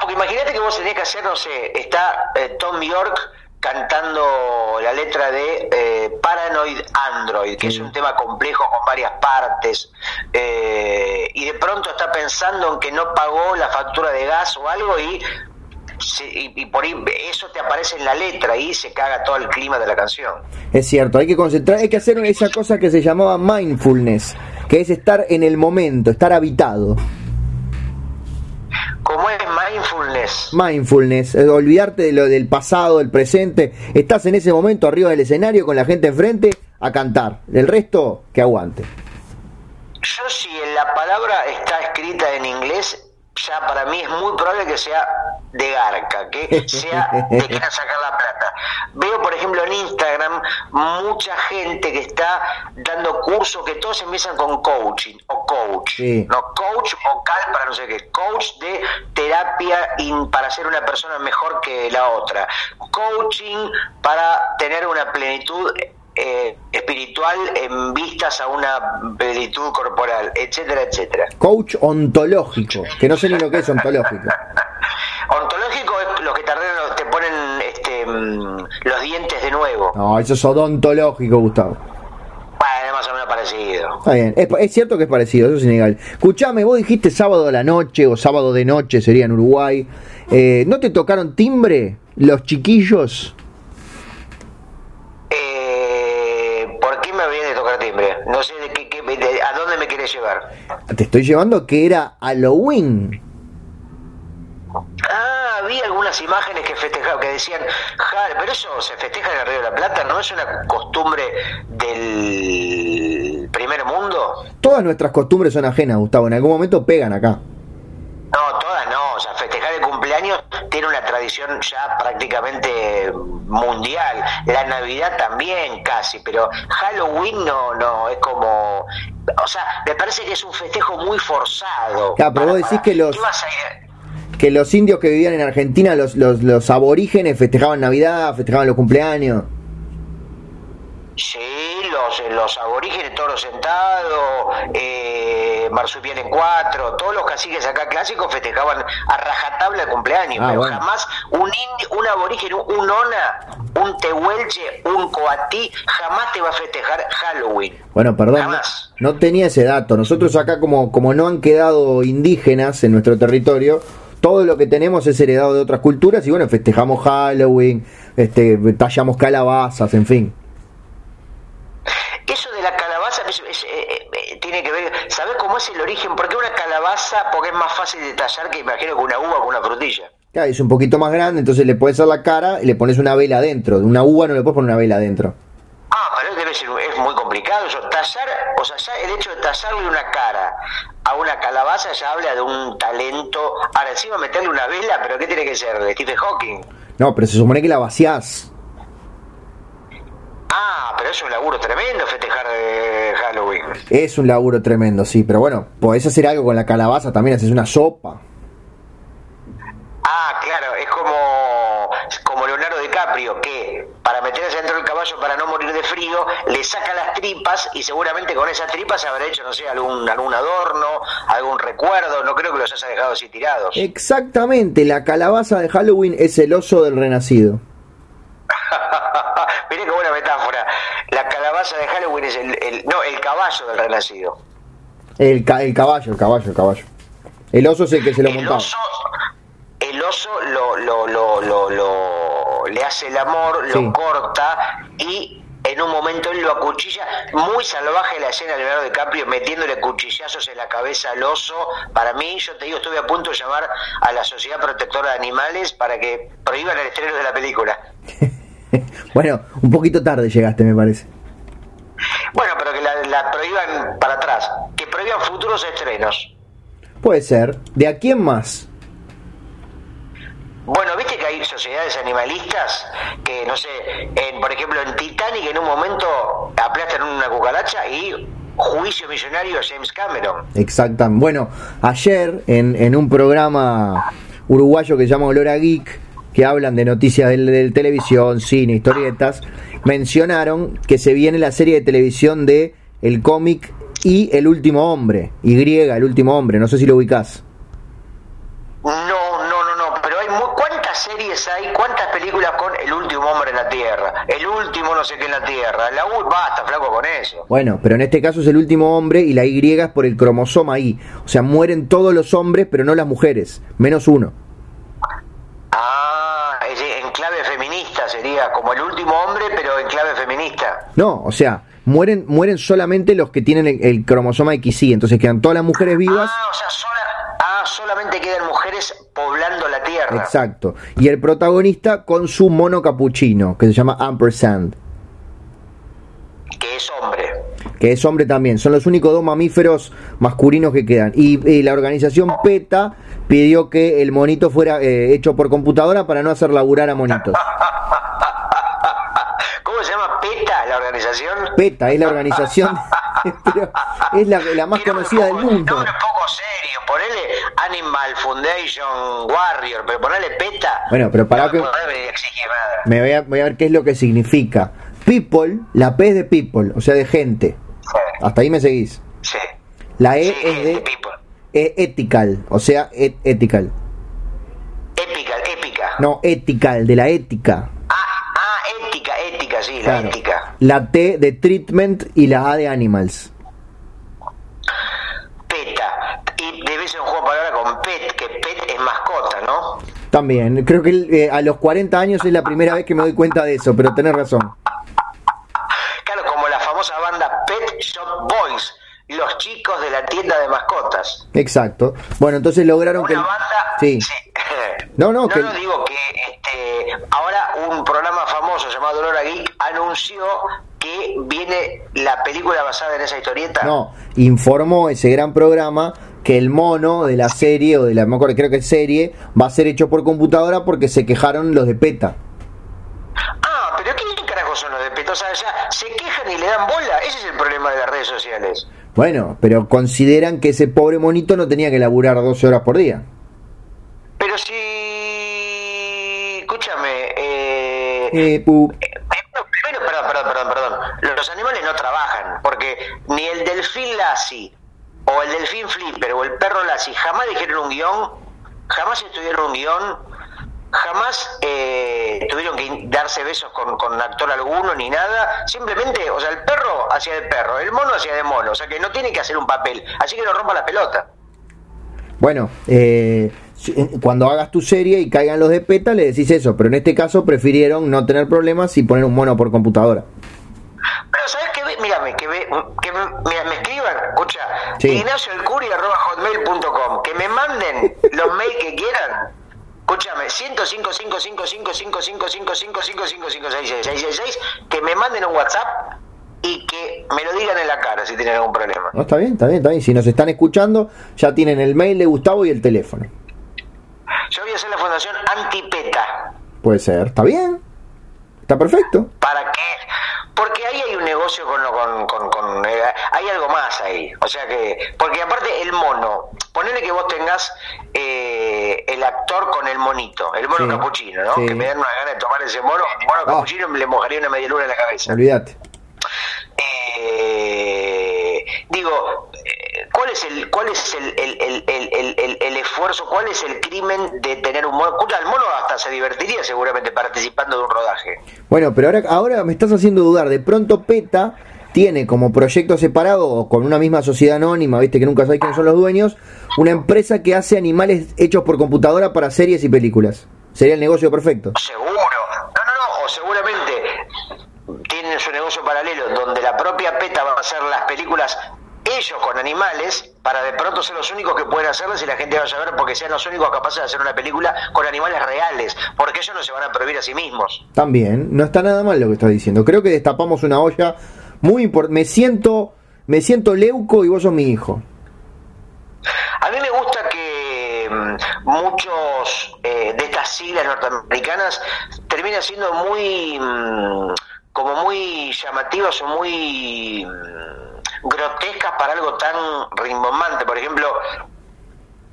A: porque imagínate que vos tenés que hacer, no sé, está eh, Tom York cantando la letra de eh, Paranoid Android, que es un tema complejo con varias partes, eh, y de pronto está pensando en que no pagó la factura de gas o algo y, y, y por ahí eso te aparece en la letra y se caga todo el clima de la canción.
B: Es cierto, hay que concentrar, hay que hacer esa cosa que se llamaba mindfulness, que es estar en el momento, estar habitado.
A: ¿Cómo es mindfulness?
B: Mindfulness, olvidarte de lo del pasado, del presente. Estás en ese momento arriba del escenario con la gente enfrente a cantar. El resto, que aguante.
A: Yo si en la palabra está escrita en inglés, ya para mí es muy probable que sea de garca, que sea de quieran sacar la plata. Veo, por ejemplo, en Instagram mucha gente que está dando cursos que todos empiezan con coaching o coach.
B: Sí.
A: No, coach vocal para no sé qué, coach de terapia in- para ser una persona mejor que la otra, coaching para tener una plenitud eh, espiritual en vistas a una plenitud corporal, etcétera, etcétera.
B: Coach ontológico, que no sé ni lo que es ontológico.
A: de nuevo.
B: No, eso es odontológico, Gustavo.
A: Bueno, más o menos parecido.
B: Está bien, es, es cierto que es parecido, eso es innegable. Escuchame, vos dijiste sábado a la noche o sábado de noche sería en Uruguay. Eh, ¿No te tocaron timbre los chiquillos?
A: Eh, ¿Por qué me viene a tocar timbre? No sé de qué, qué- de- a dónde me querés llevar.
B: Te estoy llevando que era Halloween.
A: Ah, vi algunas imágenes que festejaban, que decían, "Ja, pero eso se festeja en el Río de la Plata, ¿no es una costumbre del primer mundo?
B: Todas nuestras costumbres son ajenas, Gustavo. En algún momento pegan acá.
A: No, todas no, o sea, festejar el cumpleaños tiene una tradición ya prácticamente mundial, la Navidad también casi, pero Halloween no, no, es como, o sea, me parece que es un festejo muy forzado.
B: Claro, pero vos decís que los-
A: ¿Qué vas a ir?
B: Que los indios que vivían en Argentina, los, los, los aborígenes, festejaban Navidad, festejaban los cumpleaños.
A: Sí, los, los aborígenes, toro sentado, eh, marsupial en cuatro, todos los caciques acá clásicos festejaban a rajatabla el cumpleaños,
B: Ah,
A: pero
B: bueno.
A: jamás un indio, un aborigen, un, ona, un tehuelche, un coatí, jamás te va a festejar Halloween.
B: Bueno, perdón, no, no tenía ese dato. Nosotros acá, como, como no han quedado indígenas en nuestro territorio, todo lo que tenemos es heredado de otras culturas y bueno, festejamos Halloween, este, tallamos calabazas, en fin.
A: Eso de la calabaza es- es- eh, eh, tiene que ver, ¿sabes cómo es el origen? Porque una calabaza, porque es más fácil de tallar que imagino que una uva o una frutilla.
B: Claro, es un poquito más grande, entonces le puedes hacer la cara y le pones una vela adentro. De una uva no le puedes poner una vela adentro.
A: Ah, pero debe ser, es muy complicado eso. Tallar, o sea, ya el hecho de tallarle una cara a una calabaza ya habla de un talento. Ahora, encima meterle una vela, pero ¿qué tiene que ser? ¿De Stephen Hawking?
B: No, pero se supone que la vaciás.
A: Ah, pero es un laburo tremendo festejar eh, Halloween.
B: Es un laburo tremendo, sí, pero bueno, podés hacer algo con la calabaza, también haces una sopa.
A: Ah, claro, es como, como Leonardo DiCaprio, que para meterse dentro del caballo para no morir de frío, le saca las tripas y seguramente con esas tripas habrá hecho, no sé, algún, algún adorno, algún recuerdo, no creo que los haya dejado así tirados.
B: Exactamente, la calabaza de Halloween es el oso del renacido.
A: Mirá qué buena metáfora. La calabaza de Halloween es el, el- no, el caballo del renacido.
B: El, ca- el caballo, el caballo, el caballo. El oso es el que se lo
A: El
B: montaba.
A: oso, el oso lo, lo, lo, lo, lo- le hace el amor,
B: Sí.
A: lo corta y en un momento él lo acuchilla. Muy salvaje la escena de Leonardo DiCaprio metiéndole cuchillazos en la cabeza al oso. Para mí, yo te digo, estuve a punto de llamar a la Sociedad Protectora de Animales para que prohíban el estreno de la película.
B: bueno, un poquito tarde llegaste, me parece.
A: Bueno, pero que la, la prohíban para atrás, que prohíban futuros estrenos.
B: Puede ser. ¿De a quién más?
A: Bueno, viste que hay sociedades animalistas que, no sé, en, por ejemplo en Titanic en un momento aplastan una cucaracha y juicio millonario a James Cameron.
B: Exactamente. Bueno, ayer en, en un programa uruguayo que se llama Olor a Geek, que hablan de noticias del televisión, cine, historietas, mencionaron que se viene la serie de televisión de el cómic y El último hombre, Y, El último hombre, no sé si lo ubicás.
A: No, no, no, no, pero hay mu- ¿cuántas series hay? ¿Cuántas películas con el último hombre en la Tierra? El último no sé qué en la Tierra. La U, basta, flaco con eso.
B: Bueno, pero en este caso es el último hombre y la Y es por el cromosoma Y. O sea, mueren todos los hombres, pero no las mujeres, menos uno.
A: Ah, en clave feminista sería como el último hombre, pero en clave feminista.
B: No, o sea, mueren, mueren solamente los que tienen el, el cromosoma XY, entonces quedan todas las mujeres vivas.
A: Ah, o sea, sola- solamente quedan mujeres poblando la Tierra.
B: Exacto. Y el protagonista con su mono capuchino, que se llama Ampersand,
A: Que es hombre.
B: que es hombre también. Son los únicos dos mamíferos masculinos que quedan. Y, y la organización PETA pidió que el monito fuera eh, hecho por computadora para no hacer laburar a monitos.
A: ¿Cómo se llama PETA, la organización?
B: PETA es la organización, pero es la, la más conocida del mundo.
A: Poco serio. Ponele Animal Foundation Warrior, pero ponele PETA.
B: Bueno, pero para
A: no
B: que-
A: me
B: voy a, voy a ver qué es lo que significa. People, la P es de people, o sea, de gente.
A: Sí,
B: Hasta ahí me seguís.
A: sí.
B: La E
A: Sí,
B: es de
A: people.
B: e- ethical, o sea, et- ethical.
A: Épica, épica.
B: No, ethical, de la ética.
A: Ah, ah, ética, ética. ética, sí, la ética.
B: La T de treatment y la A de animals.
A: PETA. Y debe ser un juego de palabras con PET, que PET es mascota, ¿no?
B: También, creo que eh, a los 40 años es la primera vez que me doy cuenta de eso, pero tenés razón.
A: Claro, como la famosa banda Pet Shop Boys, los chicos de la tienda de mascotas.
B: Exacto. Bueno, entonces lograron
A: Una
B: que...
A: banda...
B: Sí. No, no,
A: no,
B: que-
A: no, digo que este, ahora un programa famoso llamado Dolor a Geek anunció que viene la película basada en esa historieta.
B: No, informó ese gran programa que el mono de la serie, o de la, me acuerdo, creo que es serie, va a ser hecho por computadora porque se quejaron los de PETA.
A: Ah, pero ¿qué carajo son los de PETA? O sea, ya se quejan y le dan bola. Ese es el problema de las redes sociales.
B: Bueno, pero consideran que ese pobre monito no tenía que laburar 12 horas por día.
A: Pero si... Escúchame, eh...
B: Eh, pu-
A: Eh, Primero, perdón, perdón, perdón, perdón. Los animales no trabajan, porque ni el delfín Lassie, o el delfín Flipper, o el perro Lassie jamás dijeron un guion, jamás estudiaron un guion, jamás eh, tuvieron que darse besos con, con actor alguno ni nada. Simplemente, o sea, el perro hacía de perro, el mono hacía de mono, o sea que no tiene que hacer un papel, así que no rompa la pelota.
B: bueno, eh, cuando hagas tu serie y caigan los de PETA le decís eso, pero en este caso prefirieron no tener problemas y poner un mono por computadora.
A: Que, me, escriban, escucha,
B: Sí.
A: Ignacio el Curi arroba hotmail.com, que me manden los mails que quieran. Escúchame, 105 5 5 5 5 5 5 5 5 5 5 6 6 6 6 6 que me manden un WhatsApp y que me lo digan en la cara si tienen algún problema.
B: No, está bien, está bien, está bien. Si nos están escuchando, ya tienen el mail de Gustavo y el teléfono.
A: Yo voy a hacer la fundación Antipeta.
B: Puede ser, está bien. Está perfecto.
A: ¿Para qué? Porque ahí hay un negocio con, con, con, con, eh, hay algo más ahí. O sea que, porque aparte el mono, ponele que vos tengas eh, el actor con el monito, el mono
B: Sí.
A: capuchino, ¿no?
B: Sí.
A: Que me dan una gana de tomar ese mono, mono
B: Ah.
A: capuchino le mojaría una media luna en la cabeza.
B: Olvídate.
A: Eh, digo, eh, ¿cuál es el cuál es el, el, el, el, esfuerzo, cuál es el crimen de tener un mono? Escucha, el mono hasta se divertiría seguramente participando de un rodaje.
B: Bueno, pero ahora, ahora me estás haciendo dudar. De pronto PETA tiene como proyecto separado o con una misma sociedad anónima, viste que nunca sabes quiénes son los dueños, una empresa que hace animales hechos por computadora para series y películas. Sería el negocio perfecto.
A: Seguro. No, no, no. O seguramente tienen su negocio paralelo donde la propia PETA va a hacer las películas ellos con animales para de pronto ser los únicos que pueden hacerlas y la gente vaya a ver porque sean los únicos capaces de hacer una película con animales reales. Porque ellos no se van a prohibir a sí mismos.
B: También, no está nada mal lo que estás diciendo. Creo que destapamos una olla muy importante. Me siento, me siento leuco y vos sos mi hijo.
A: A mí me gusta que mm, muchos eh, de estas siglas norteamericanas terminan siendo muy mm, como muy llamativas o muy mm, grotescas para algo tan rimbombante. Por ejemplo,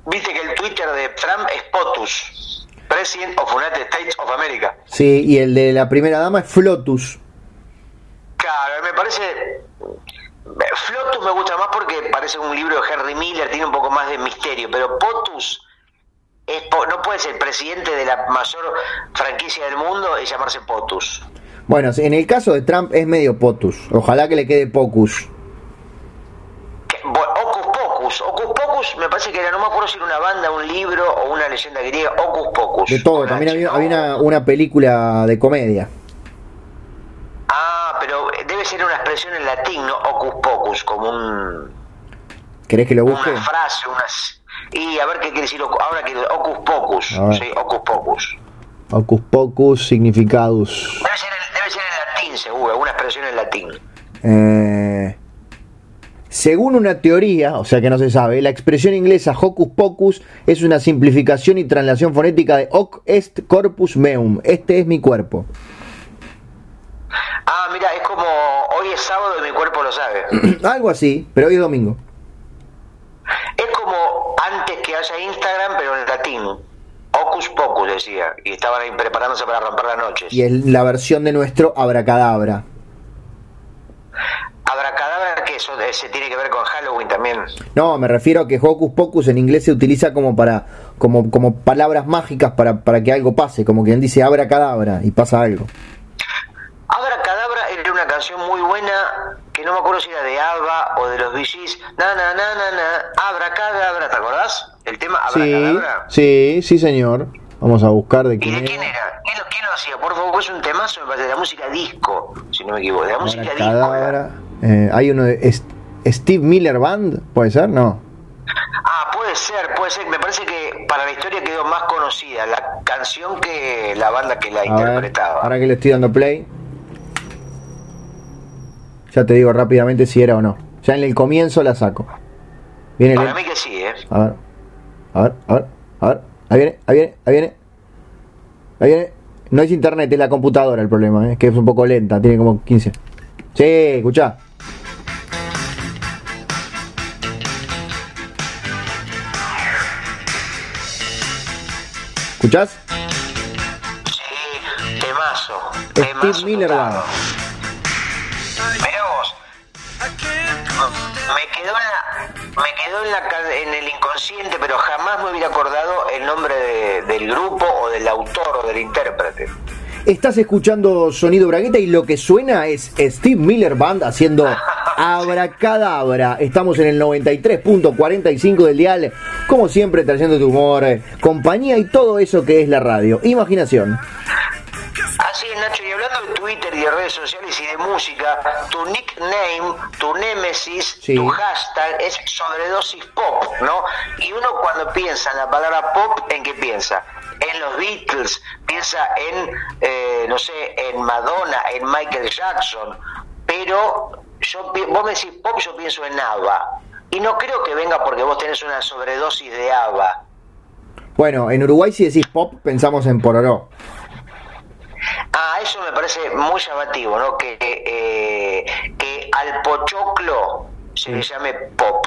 A: viste que el Twitter de Trump es POTUS, President of United States of America.
B: Sí, y el de la primera dama es Flotus.
A: Claro, me parece. Flotus me gusta más porque parece un libro de Henry Miller, tiene un poco más de misterio, pero Potus es po- no puede ser presidente de la mayor franquicia del mundo y llamarse Potus.
B: Bueno, en el caso de Trump es medio potus. Ojalá que le quede pocus.
A: Ocus Pocus, Ocus Pocus me parece que era, no me acuerdo si era una banda, un libro o una leyenda griega, Ocus Pocus.
B: De todo, también había, una, una película de comedia.
A: Ah, pero debe ser una expresión en latín, ¿no? Ocus Pocus, como un...
B: ¿Querés que lo busque?
A: una frase, unas y a ver qué quiere decir ahora que Ocus Pocus, sí, Ocus Pocus.
B: Ocus pocus significadus.
A: Debe ser, en, debe ser en latín, seguro, alguna expresión en latín.
B: Eh, según una teoría, o sea que no se sabe, la expresión inglesa hocus pocus es una simplificación y traslación fonética de hoc est corpus meum. Este es mi cuerpo.
A: Ah, mira, es como hoy es sábado y mi cuerpo lo sabe.
B: Algo así, pero hoy es domingo.
A: es como antes que haya Instagram, pero en latín. Ocus Pocus decía, y estaban ahí preparándose para romper las noches.
B: Y es la versión de nuestro abracadabra.
A: Abracadabra, que eso se tiene que ver con Halloween también.
B: No, me refiero a que hocus pocus en inglés se utiliza como para como, como palabras mágicas para, para que algo pase, como quien dice abracadabra y pasa algo.
A: Abracadabra canción muy buena no me acuerdo si era de ABBA o de los VGs. Na, na, na, na, na. Abra, cadabra, ¿te acordás? El tema Abra,
B: Sí, sí, sí, señor. Vamos a buscar de
A: ¿Y
B: quién
A: de quién
B: era.
A: ¿Quién lo, quién lo hacía? Por favor, es un temazo, me parece, de la música disco, si no me equivoco. De la música disco.
B: Abracadabra. Eh, hay uno de Steve Miller Band, ¿puede ser? No.
A: Ah, puede ser, puede ser. Me parece que para la historia quedó más conocida la canción que la banda que la
B: A ver,
A: interpretaba.
B: ahora que le estoy dando play. Ya te digo rápidamente si era o no. Ya en el comienzo la saco. Viene
A: Para
B: lento.
A: mí que sí, ¿eh?
B: A ver, a ver, a ver, a ver. Ahí viene, ahí viene, ahí viene. Ahí viene. No es internet, es la computadora el problema, ¿eh? es que es un poco lenta, tiene como 15. Sí, escuchá. ¿Escuchás?
A: Sí, temazo.
B: Steve
A: temazo
B: Miller
A: total.
B: Band.
A: Me quedó en, la, en el inconsciente, pero jamás me hubiera acordado el nombre de- del grupo o del autor o del intérprete.
B: Estás escuchando Sonido Bragueta y lo que suena es Steve Miller Band haciendo Abracadabra. Estamos en el 93.45 del dial, como siempre trayendo tu humor, eh, compañía y todo eso que es la radio. Imaginación.
A: Así es, Nacho, Twitter y de redes sociales y de música, tu nickname, tu némesis,
B: Sí.
A: tu hashtag es sobredosis pop, ¿no? Y uno cuando piensa en la palabra pop, ¿en qué piensa? En los Beatles, piensa en, eh, no sé, en Madonna, en Michael Jackson, pero yo, vos me decís pop, yo pienso en ABBA. Y no creo que venga porque vos tenés una sobredosis de ABBA.
B: Bueno, en Uruguay si decís pop pensamos en Pororó.
A: Ah, eso me parece muy llamativo, ¿no? Que, eh, que al pochoclo se le llame pop.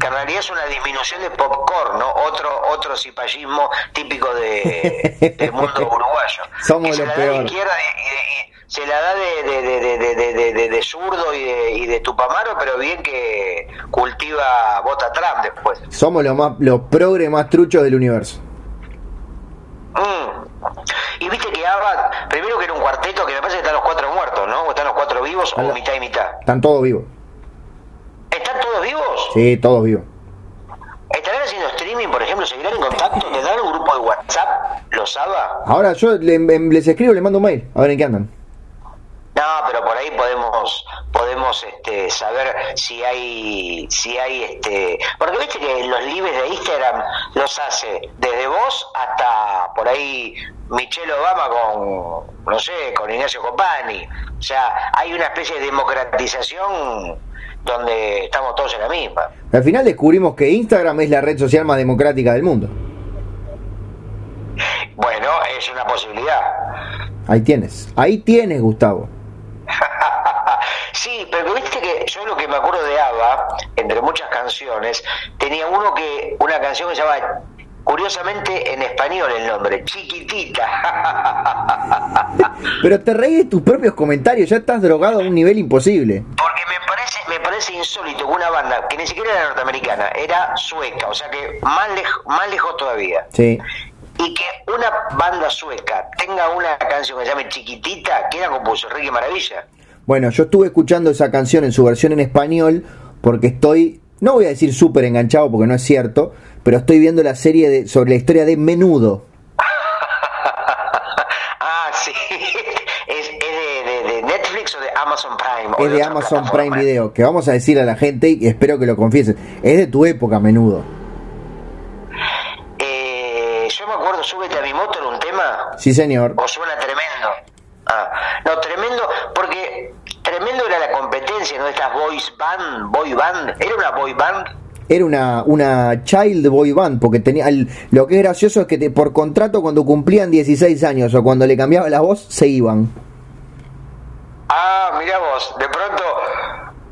A: Que en realidad es una disminución de popcorn, ¿no? Otro, otro cipallismo típico de, del mundo uruguayo.
B: Somos
A: Que se
B: lo
A: la da de izquierda y, y se la da de, de, de, de, de, de, de- de- de zurdo y de, y de tupamaro, pero bien que cultiva bota Trump después.
B: Somos los más los progres más truchos del universo.
A: Mm. Y viste que ABBA, primero que era un cuarteto que me parece que están los cuatro muertos, ¿no? O están los cuatro vivos o
B: Hola.
A: mitad y mitad.
B: Están todos vivos.
A: ¿Están todos vivos?
B: Sí, todos vivos.
A: ¿Estarán haciendo streaming, por ejemplo? ¿Seguirán en contacto? ¿Tendrán un grupo de WhatsApp? ¿Los ABBA?
B: Ahora yo le- em- les escribo, les mando un mail, a ver en qué andan.
A: No, pero por ahí podemos podemos este, saber si hay si hay este porque viste que los libres de Instagram los hace desde vos hasta por ahí Michelle Obama con no sé con Ignacio Copani o sea hay una especie de democratización donde estamos todos en la misma
B: Al final descubrimos que Instagram es la red social más democrática del mundo.
A: bueno es una posibilidad
B: Ahí tienes, ahí tienes, Gustavo.
A: Sí, pero viste que yo lo que me acuerdo de ABBA, entre muchas canciones, tenía uno que una canción que se llama curiosamente en español el nombre, Chiquitita.
B: Pero te reí de tus propios comentarios, ya estás drogado a un nivel imposible.
A: Porque me parece me parece insólito que una banda que ni siquiera era norteamericana, era sueca, o sea que más lejos más lejos todavía.
B: Sí.
A: Y que una banda sueca tenga una canción que se llame Chiquitita, que era compuso Ricky Maravilla.
B: Bueno, yo estuve escuchando esa canción en su versión en español porque estoy, no voy a decir súper enganchado porque no es cierto, pero estoy viendo la serie de, sobre la historia de Menudo.
A: ah, sí. ¿Es, es de, de- de Netflix o de Amazon Prime? o
B: Es de Amazon? Prime Video, que vamos a decirle a la gente y espero que lo confiesen. Es de tu época, Menudo.
A: Eh, yo me acuerdo, súbete a mi moto en un tema,
B: Sí, señor.
A: o suena tremendo. Ah, no, tremendo, ¿no? Estas boys band, boy band, era una boy band.
B: Era una, una child boy band, porque tenía el- lo que es gracioso es que te- por contrato cuando cumplían 16 años o cuando le cambiaba la voz, se iban.
A: Ah, mira vos, de pronto,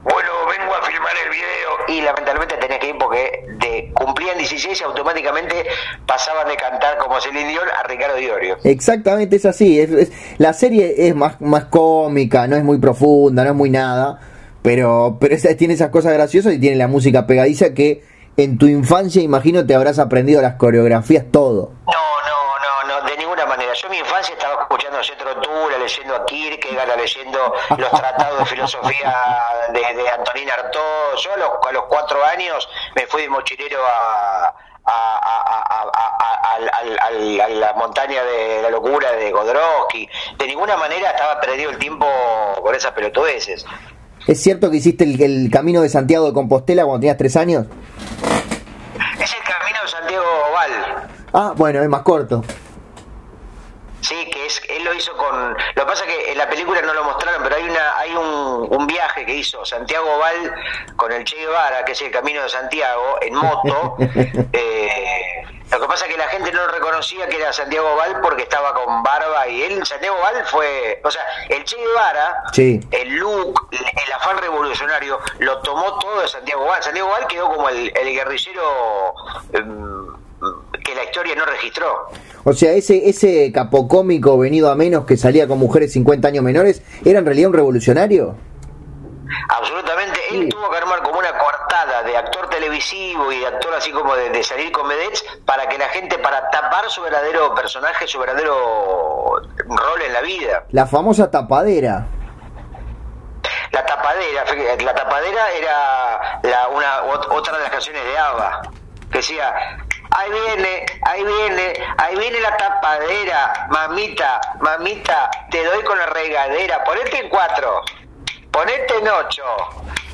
A: bueno, vengo a filmar el video y lamentablemente tenés que ir porque de, cumplían 16 y automáticamente pasaban de cantar como Celine Dion a Ricardo Diorio.
B: Exactamente es así. es- es- la serie es más, más cómica, no es muy profunda, no es muy nada. Pero, pero esa- tiene esas cosas graciosas y tiene la música pegadiza que en tu infancia, imagino, te habrás aprendido las coreografías todo.
A: No, no, no, no, de ninguna manera. yo en mi infancia estaba escuchando a Jethro Tull, leyendo a Kierkegaard, leyendo los tratados de filosofía de, de Antonín Artaud. Yo a los, a los cuatro años me fui de mochilero a, a, a, a, a, la montaña de la locura de Godrowski. De ninguna manera estaba perdido el tiempo con esas pelotudeces.
B: ¿Es cierto que hiciste el, el camino de Santiago de Compostela cuando tenías tres años?
A: Es el camino de Santiago Val.
B: Ah, bueno, es más corto.
A: Sí, que es, él lo hizo con. Lo que pasa es que en la película no lo mostraron, pero hay una, hay un, un viaje que hizo Santiago Val con el Che Guevara, que es el Camino de Santiago, en moto. eh, pasa que la gente no reconocía que era Santiago Val porque estaba con barba y él, Santiago Val fue, o sea, el Che Guevara,
B: Sí.
A: el look, el afán revolucionario, lo tomó todo de Santiago Val. Santiago Val quedó como el, el guerrillero em, que la historia no registró.
B: O sea, ese, ese capocómico venido a menos que salía con mujeres 50 años menores, ¿era en realidad un revolucionario?
A: Absolutamente, él tuvo que armar como una cortada de actor televisivo y de actor así como de, de salir con para que la gente, para tapar su verdadero personaje, su verdadero rol en la vida.
B: La famosa tapadera.
A: La tapadera, la tapadera era la, una, ot- otra de las canciones de ABBA, que decía, ahí viene, ahí viene, ahí viene la tapadera, mamita, mamita, te doy con la regadera, ponete en cuatro, ponete en ocho,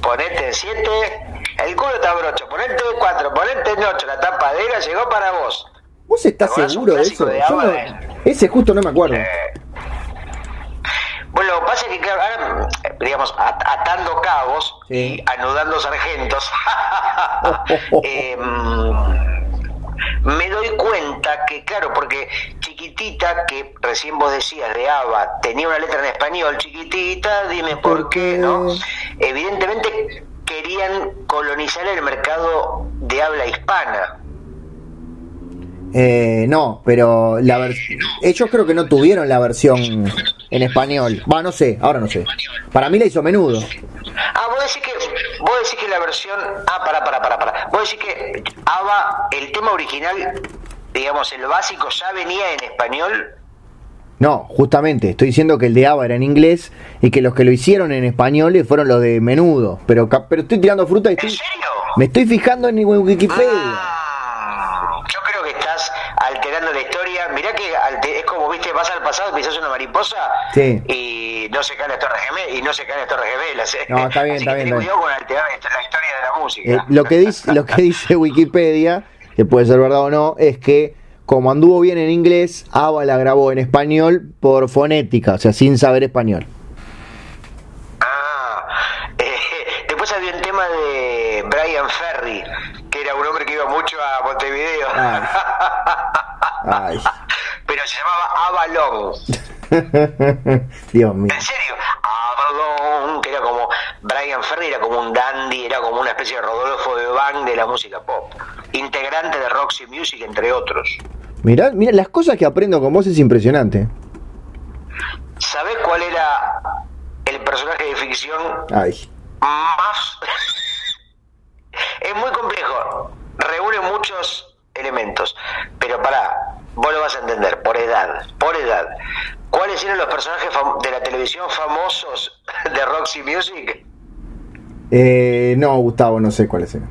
A: ponete en siete, el culo está brocho, ponete en cuatro, ponete en ocho, la tapadera llegó para vos.
B: ¿Vos estás
A: ¿Te acordás
B: seguro de eso?
A: de
B: Yo no-
A: eh?
B: ese justo no me acuerdo.
A: Bueno, lo que pasa es que, claro, ahora, eh, digamos, at- atando cabos
B: Sí.
A: y anudando sargentos, eh, me doy cuenta que, claro, porque chiquitita, que recién vos decías de ABBA, tenía una letra en español, chiquitita, dime por,
B: ¿Por
A: qué,
B: qué?
A: ¿no? Evidentemente querían colonizar el mercado de habla hispana.
B: Eh, no, pero la ver- ellos creo que no tuvieron la versión en español. Va, no sé, ahora no sé. Para mí la hizo menudo.
A: Ah, vos decís que, vos decís que la versión. Ah, para, para, para, para. Vos decís que ABBA, el tema original, digamos, el básico ya venía en español.
B: No, justamente, estoy diciendo que el de ABBA era en inglés y que los que lo hicieron en español fueron los de menudo. Pero, pero estoy tirando fruta y
A: ¿En
B: estoy,
A: serio?
B: me estoy fijando en Wikipedia.
A: Ah, yo creo que estás alterando la historia. Mirá que es como, viste, vas al pasado pisas una mariposa
B: Sí.
A: y no se caen las torres gemelas. Y no se caen las torres gemelas. ¿eh?
B: No, está bien,
A: Así
B: está
A: que
B: bien,
A: ten
B: está
A: cuidado con alterar la la historia de la música.
B: Eh, lo, que dice, lo que dice Wikipedia, que puede ser verdad o no, es que como anduvo bien en inglés, ABBA la grabó en español por fonética, o sea, sin saber español.
A: Ah, eh, después había un tema de Brian Ferry, que era un hombre que iba mucho a Montevideo.
B: Ay. Ay.
A: Pero se llamaba Avalon.
B: Dios mío.
A: En serio, Avalon, que era como Brian Ferry, era como un dandy, era como una especie de Rodolfo de Bang de la música pop. Integrante de Roxy Music, entre otros.
B: Mirá, mirá, las cosas que aprendo con vos es impresionante.
A: ¿Sabés cuál era el personaje de ficción
B: Ay.
A: más es muy complejo reúne muchos elementos pero para vos lo vas a entender por edad por edad cuáles eran los personajes de la televisión famosos de Roxy Music
B: Eh, no, Gustavo, no sé cuáles eran.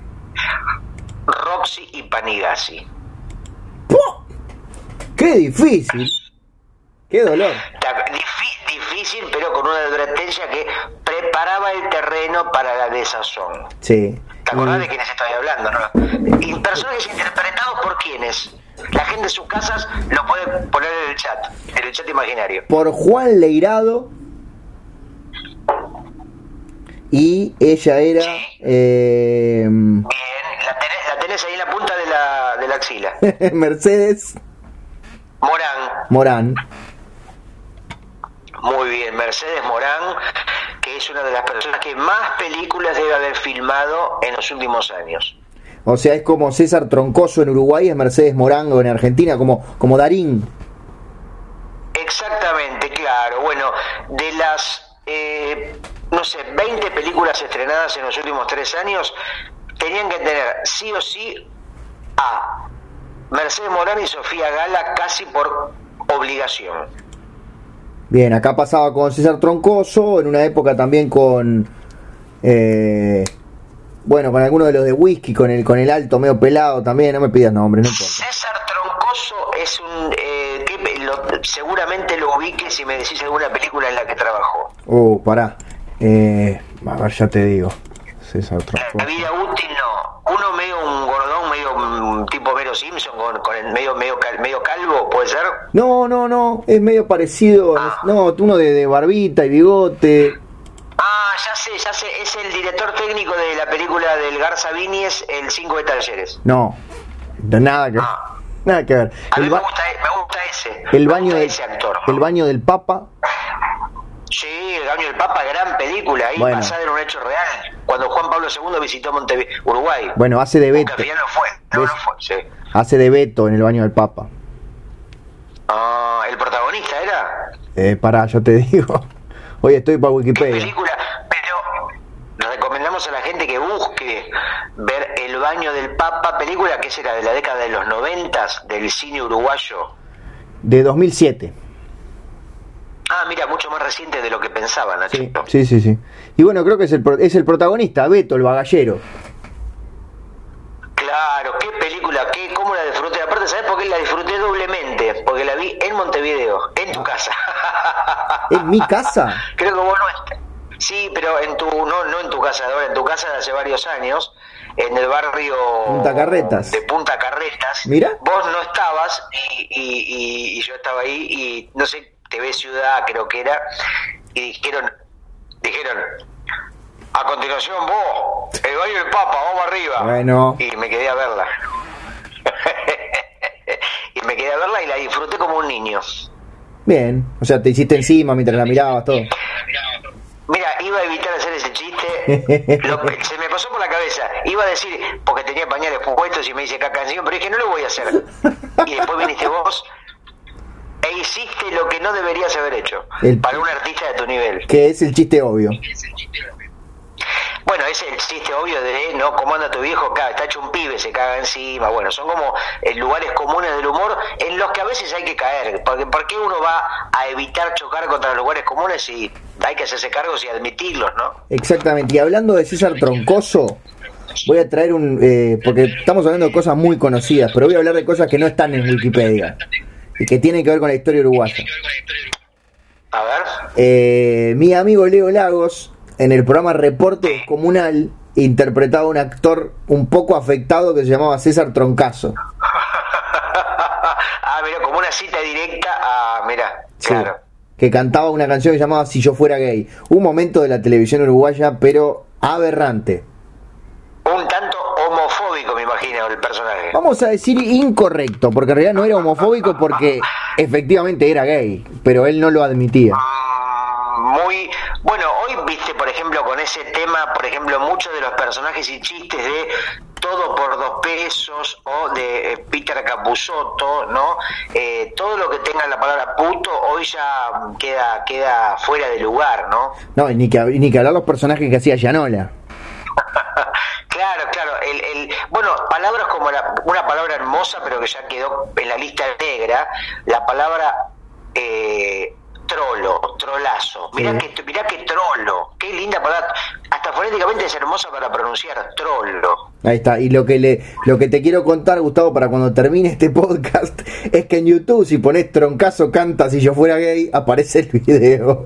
A: Roxy y Panigasi.
B: ¡Qué difícil! ¡Qué dolor!
A: Difícil pero con una advertencia que preparaba el terreno para la desazón
B: Sí.
A: ¿Te acordás
B: Mm,
A: de quiénes estoy hablando? No? Y personajes interpretados por quiénes. La gente de sus casas lo puede poner en el chat, en el chat imaginario.
B: Por Juan Leirado. Y ella era. eh,
A: Bien, la tenés, la tenés ahí en la punta de la, de la axila.
B: Mercedes
A: Morán,
B: Morán.
A: muy bien, Mercedes Morán, que es una de las personas que más películas debe haber filmado en los últimos años.
B: O sea, es como César Troncoso en Uruguay, es Mercedes Morango en Argentina, como, como Darín.
A: Exactamente, claro. Bueno, de las, eh, no sé, 20 películas estrenadas en los últimos tres años, tenían que tener sí o sí a Mercedes Morán y Sofía Gala casi por obligación.
B: Bien, acá pasaba con César Troncoso, en una época también con. eh, bueno, con alguno de los de whisky, con el con el alto medio pelado también, no me pidas nombres, no importa.
A: César Troncoso es un... eh, que lo- seguramente lo ubique si me decís alguna película en la que trabajó.
B: Uh, pará. Eh, a ver, ya te digo. César
A: La vida útil no. Uno medio un gordón, medio tipo Mero Simpson, con, con el medio, medio, cal- medio calvo, ¿puede ser?
B: No, no, no, es medio parecido.
A: Ah.
B: No, uno de, de barbita y bigote.
A: Ah, ya sé, ya sé. Es el director técnico de la película del Garza Víñez, El 5 de Talleres.
B: No, de nada que ver.
A: Ah.
B: Nada que ver.
A: A mí me gusta, e- me gusta ese.
B: el baño del,
A: ese actor.
B: el baño del Papa.
A: Sí, El baño del Papa, gran película, ahí
B: Bueno.
A: basada en un hecho real. Cuando Juan Pablo II visitó Montevideo, Uruguay.
B: Bueno, hace de Beto.
A: al final no fue. No, fue, sí.
B: Hace de Beto en el baño del Papa.
A: Ah, ¿El protagonista era?
B: Eh, pará, yo te digo. Hoy estoy para
A: ¿Qué
B: Wikipedia.
A: película? Pero le recomendamos a la gente que busque ver El baño del Papa, película que será de la década de los noventas del cine uruguayo.
B: De 2007.
A: Ah, mira, mucho más reciente de lo que pensaba,
B: Sí,
A: Nachito.
B: sí, sí, sí. Y bueno, creo que es el, es el protagonista, Beto, el bagallero.
A: Claro, qué película, qué, cómo la disfruté. Aparte, ¿sabes por qué la disfruté doblemente? Porque la vi en Montevideo, en tu casa.
B: ¿En mi casa?
A: Creo que vos no estás. Sí, pero en tu, no, no en tu casa de ahora, en tu casa de hace varios años, en el barrio
B: Punta Carretas.
A: de Punta Carretas.
B: Mira.
A: Vos no estabas y, y- y- y yo estaba ahí y no sé, TV Ciudad creo que era, y dijeron, dijeron, a continuación vos, el baño del Papa, vamos arriba.
B: Bueno.
A: Y me quedé a verla. y me quedé a verla y la disfruté como un niño.
B: Bien. O sea, te hiciste encima mientras la mirabas todo.
A: Mira, iba a evitar hacer ese chiste, lo- se me pasó por la cabeza, iba a decir, porque tenía pañales puestos y me dice acá canción, pero dije, no lo voy a hacer. Y después viniste vos e hiciste lo que no deberías haber hecho
B: El-
A: para un artista de tu nivel.
B: Que es el chiste obvio.
A: Bueno, es el chiste obvio de, ¿no? ¿Cómo anda tu viejo? Está hecho un pibe, se caga encima. Bueno, son como eh, lugares comunes del humor en los que a veces hay que caer. Porque ¿Por qué uno va a evitar chocar contra los lugares comunes si hay que hacerse cargos y admitirlos, ¿no?
B: Exactamente. Y hablando de César Troncoso, voy a traer un... eh, porque estamos hablando de cosas muy conocidas, pero voy a hablar de cosas que no están en Wikipedia. Y que tienen que ver con la historia uruguaya.
A: A ver.
B: Eh, mi amigo Leo Lagos, en el programa Reporte Descomunal, interpretaba a un actor un poco afectado que se llamaba César Troncaso.
A: ah, mira, como una cita directa a. Mira,
B: Sí.
A: claro.
B: Que cantaba una canción que se llamaba Si yo fuera gay. Un momento de la televisión uruguaya, pero aberrante.
A: Un tanto homofóbico, me imagino, el personaje.
B: Vamos a decir incorrecto, porque en realidad no era homofóbico porque efectivamente era gay, pero él no lo admitía.
A: Mm, Muy. Bueno, hoy viste, por ejemplo, con ese tema, por ejemplo, muchos de los personajes y chistes de todo por dos pesos o de eh, Peter Capusotto, ¿no? Eh, todo lo que tenga la palabra puto hoy ya queda queda fuera de lugar, ¿no?
B: No, ni que, ni que hablar los personajes que hacía Yanola.
A: Claro, claro. El, el, bueno, palabras como la- una palabra hermosa, pero que ya quedó en la lista negra, la palabra eh, trolo, trolazo. Mirá,
B: Sí.
A: que, mirá que trolo, qué linda palabra. Hasta fonéticamente es hermosa para pronunciar, trolo.
B: Ahí está. Y lo que le, lo que te quiero contar, Gustavo, para cuando termine este podcast, es que en YouTube, si pones troncazo canta si yo fuera gay, aparece el video.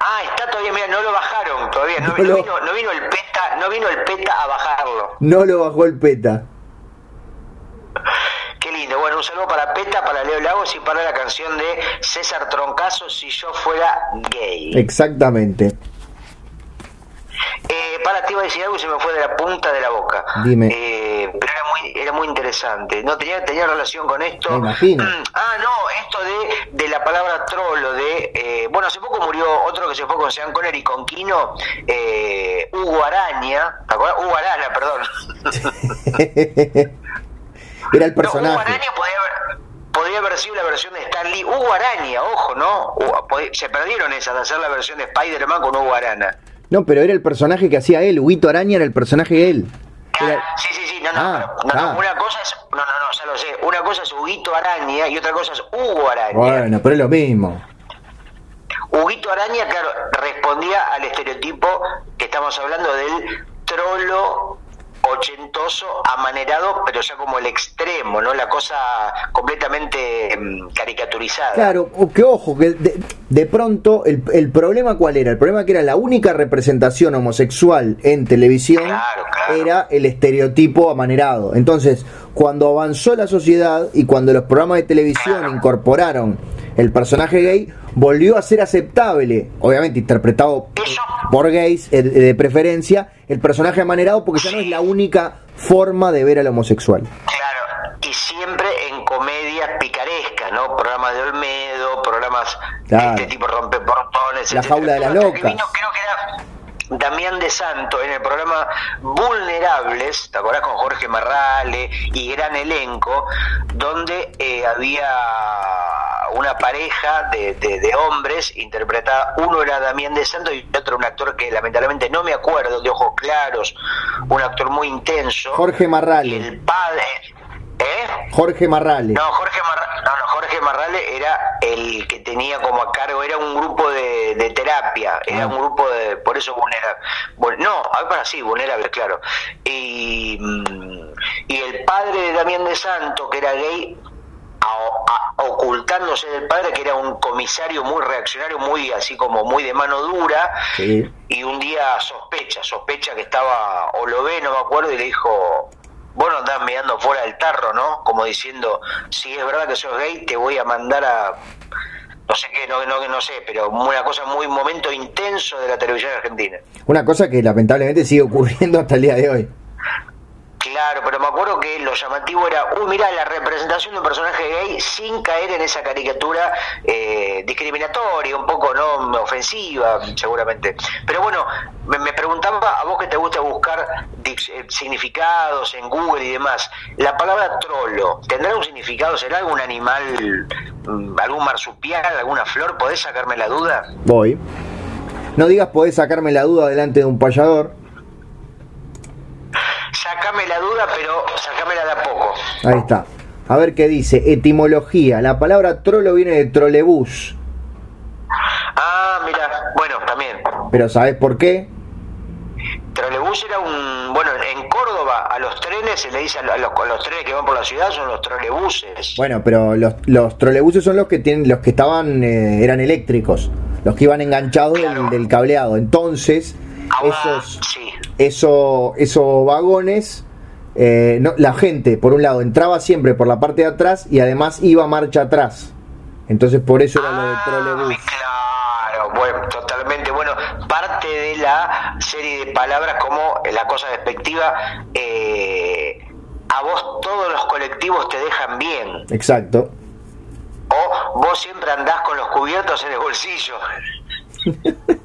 A: Ah, está todavía, mira, no lo bajaron todavía, no,
B: No
A: no
B: lo-
A: vino, no vino el peta, no vino el peta a bajarlo.
B: No lo bajó el peta.
A: Qué lindo. Bueno, un saludo para Peta, para Leo Lagos y para la canción de César Troncaso, Si yo fuera gay.
B: Exactamente.
A: Eh, para ti iba a decir algo y se me fue de la punta de la boca.
B: Dime.
A: Eh, pero era muy, era muy interesante. No tenía, tenía relación con esto.
B: Me imagino.
A: Mm, Ah, no, esto de, de la palabra trolo, de eh, bueno, hace poco murió otro que se fue con Sean Connery y con Kino, eh, Hugo Araña, ¿te acuerdas? Hugo Arana, perdón.
B: Era el
A: No, Hugo
B: personaje.
A: Araña podría haber, podría haber sido la versión de Stan Lee. Hugo Araña, ojo, ¿no? Se perdieron esas de hacer la versión de Spider-Man con Hugo Arana.
B: No, pero era el personaje que hacía él. Huguito Araña era el personaje de él.
A: Claro,
B: Era-
A: sí, sí, sí, no, no,
B: Ah,
A: pero- no, no,
B: ah.
A: una cosa es, no, no, no, ya lo sé, una cosa es Huguito Araña y otra cosa es Hugo Araña.
B: Bueno, pero es lo mismo.
A: Huguito Araña, claro, respondía al estereotipo que estamos hablando del trolo ochentoso, amanerado, pero ya como el extremo, ¿no? La cosa completamente mm, caricaturizada.
B: Claro, que ojo, que de, de pronto el, el, problema cuál era? El problema que era la única representación homosexual en televisión
A: Claro, claro.
B: era el estereotipo amanerado. Entonces, cuando avanzó la sociedad y cuando los programas de televisión incorporaron el personaje gay, volvió a ser aceptable, obviamente interpretado por gays eh, de preferencia, el personaje amanerado porque ya no es la única forma de ver al homosexual.
A: Claro, y siempre en comedias picarescas, ¿no? Programas de Olmedo, programas
B: Claro.
A: de este tipo rompeportones.
B: La
A: etcétera.
B: jaula de las locas.
A: vino, creo que era Damián de Santo en el programa Vulnerables, ¿te acordás con Jorge Marrale y gran elenco, donde eh, había una pareja de, de- de hombres interpretada, uno era Damián de Santo y otro un actor que lamentablemente no me acuerdo, de ojos claros, un actor muy intenso.
B: Jorge Marrale.
A: el padre, ¿eh?
B: Jorge Marrale.
A: No, Jorge, Marra- no, no, Jorge Marrale era el que tenía como a cargo, era un grupo de, de terapia, era
B: Ah.
A: un grupo de, por eso vulnerable. Vul- No, a ver, para sí, vulnerable, claro. Y, mm, y el padre de Damián de Santo, que era gay, a- a- ocultándose del padre, que era un comisario muy reaccionario, muy así como muy de mano dura,
B: Sí.
A: y un día sospecha, sospecha que estaba, o lo ve, no me acuerdo, y le dijo, vos no andás mirando fuera del tarro, ¿no? Como diciendo, si es verdad que sos gay, te voy a mandar a, no sé qué, no, no, no sé, pero una cosa muy, momento intenso de la televisión argentina.
B: Una cosa que lamentablemente sigue ocurriendo hasta el día de hoy.
A: Claro, pero me acuerdo que lo llamativo era, uy, mira, la representación de un personaje gay sin caer en esa caricatura eh, discriminatoria, un poco no ofensiva, seguramente. Pero bueno, me, preguntaba a vos que te gusta buscar eh, significados en Google y demás, la palabra trolo, ¿tendrá un significado? ¿Será algún animal, mm, algún marsupial, alguna flor? ¿Podés sacarme la duda?
B: Voy. No digas podés sacarme la duda delante de un payador.
A: Sacame la duda, pero sacámela de a poco.
B: Ahí está. A ver qué dice. Etimología. La palabra trolo viene de trolebús.
A: Ah, mira, bueno, también.
B: Pero ¿sabes por qué?
A: Trolebús era un. Bueno, en Córdoba a los trenes se le dice a los, a los trenes que van por la ciudad son los trolebuses.
B: Bueno, pero los, los trolebuses son los que tienen, los que estaban, eh, eran eléctricos, los que iban enganchados del- cableado. Entonces,
A: Ahora,
B: esos,
A: sí.
B: Eso, esos vagones, eh, no, la gente, por un lado, entraba siempre por la parte de atrás y además iba marcha atrás. Entonces, por eso era lo de
A: Ah,
B: trolebús.
A: claro, bueno, totalmente. Bueno, parte de la serie de palabras como la cosa despectiva. eh, a vos todos los colectivos te dejan bien.
B: Exacto.
A: O vos siempre andás con los cubiertos en el bolsillo.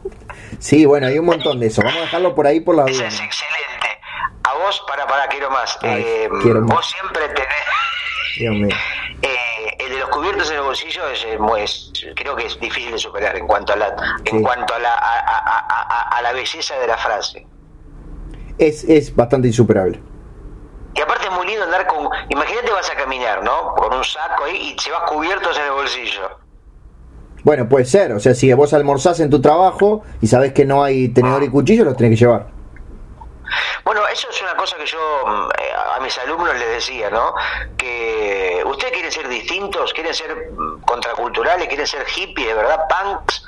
B: Sí, bueno, hay un montón de eso. Vamos a dejarlo por ahí por la duda.
A: es excelente. A vos, para, para, quiero más.
B: Ay,
A: Eh,
B: quiero más.
A: vos siempre tenés.
B: Dios mío.
A: Eh, el de los cubiertos en el bolsillo es, es- creo que es difícil de superar en cuanto a la
B: Sí.
A: en cuanto a la a, a- a- a- a la belleza de la frase
B: Es, es bastante insuperable.
A: y aparte es muy lindo andar con imagínate vas a caminar no con un saco ahí y llevas cubiertos en el bolsillo
B: Bueno, puede ser. O sea, si vos almorzás en tu trabajo y sabés que no hay tenedor y cuchillo, los tenés que llevar.
A: bueno eso es una cosa que yo mm, eh, a mis alumnos les decía no que ustedes quieren ser distintos quieren ser mm, contraculturales quieren ser hippies de verdad punks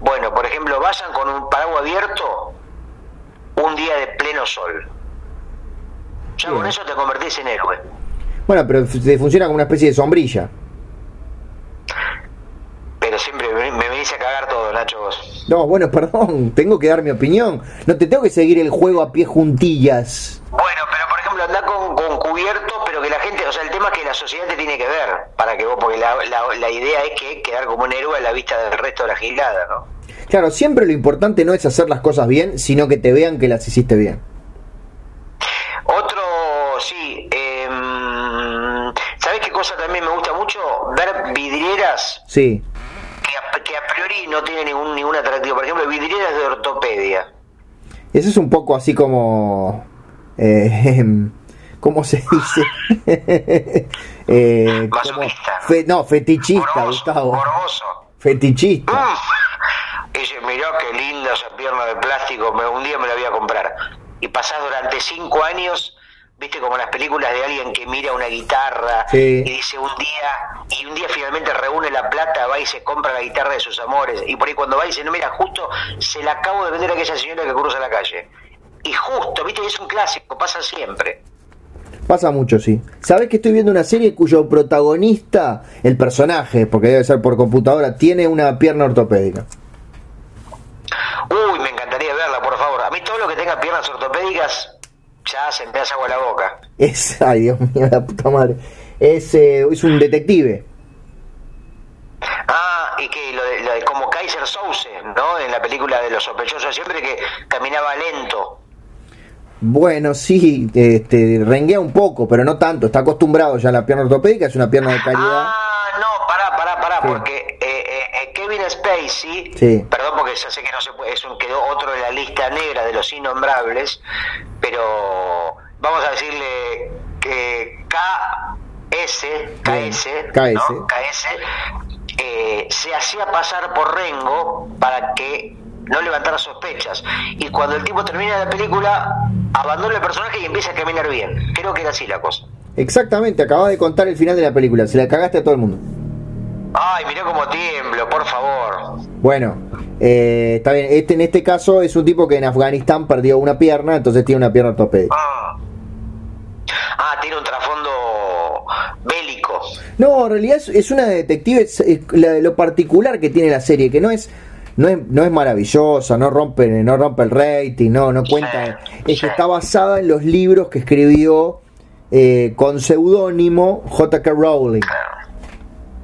A: bueno por ejemplo vayan con un paraguas abierto un día de pleno sol ya
B: Bien.
A: con eso te convertís en héroe
B: Bueno, pero te funciona como una especie de sombrilla.
A: pero a cagar todo Nacho vos
B: No, bueno, perdón, tengo que dar mi opinión. No te tengo que seguir el juego a pie juntillas.
A: bueno pero por ejemplo andá con, con cubiertos pero que la gente o sea el tema es que la sociedad te tiene que ver para que vos porque la, la, la idea es que quedar como un héroe a la vista del resto de la gilada ¿no?
B: Claro, siempre lo importante no es hacer las cosas bien, sino que te vean que las hiciste bien.
A: Otro, sí. Eh, ¿Sabes qué cosa también me gusta mucho? Ver vidrieras
B: Sí.
A: Priori no tienen ningún, ningún atractivo. Por ejemplo, vidrieras de ortopedia.
B: Eso es un poco así como... eh, ¿cómo se dice? eh, como
A: Masoquista.
B: fe- no, fetichista,
A: Morboso,
B: Gustavo.
A: morboso.
B: Fetichista.
A: Y dice, mirá qué linda esa pierna de plástico, me- un día me la voy a comprar. Y pasás durante cinco años, viste como las películas de alguien que mira una guitarra
B: Sí.
A: y dice un día, y un día finalmente reúne la plata, va y se compra la guitarra de sus amores. Y por ahí cuando va y dice, no, mira, justo se la acabo de vender a aquella señora que cruza la calle. Y justo, viste, es un clásico, pasa siempre.
B: Pasa mucho, sí. ¿Sabés que estoy viendo una serie cuyo protagonista, el personaje, porque debe ser por computadora, tiene una pierna ortopédica?
A: Uy, me encantaría verla, por favor. A mí todo lo que tenga piernas ortopédicas, ya se me hace agua la boca.
B: Es, ay Dios mío, la puta madre. Es, eh, es un detective.
A: Ah, y que lo de, lo de como Kaiser Souse, ¿no? En la película de los sospechosos, siempre que caminaba lento.
B: Bueno, sí, este, renguea un poco, pero no tanto. Está acostumbrado ya a la pierna ortopédica, es una pierna de calidad.
A: Ah, no, pará, pará, pará, porque eh, eh, Kevin Spacey,
B: Sí.
A: perdón porque ya sé que no se puede, es un, quedó otro de la lista negra de los innombrables, pero vamos a decirle que KS, KS,
B: KS.
A: ¿no? KS, eh, se hacía pasar por Rengo para que no levantara sospechas. Y cuando el tipo termina la película, abandona el personaje y empieza a caminar bien. Creo que era así la cosa.
B: Exactamente, acabas de contar el final de la película. Se la cagaste a todo el mundo.
A: Ay, mirá cómo tiemblo, por favor.
B: Bueno, eh, está bien. Este, en este caso es un tipo que en Afganistán perdió una pierna, entonces tiene una pierna ortopédica.
A: Ah, Ah, tiene un trasfondo bélico.
B: No, en realidad es, es una detective. es- es la- lo particular que tiene la serie, que no es. No es, no es maravillosa, no rompe, no rompe el rating, no, no cuenta.
A: Sí,
B: es que está basada en los libros que escribió eh, con seudónimo J.K. Rowling.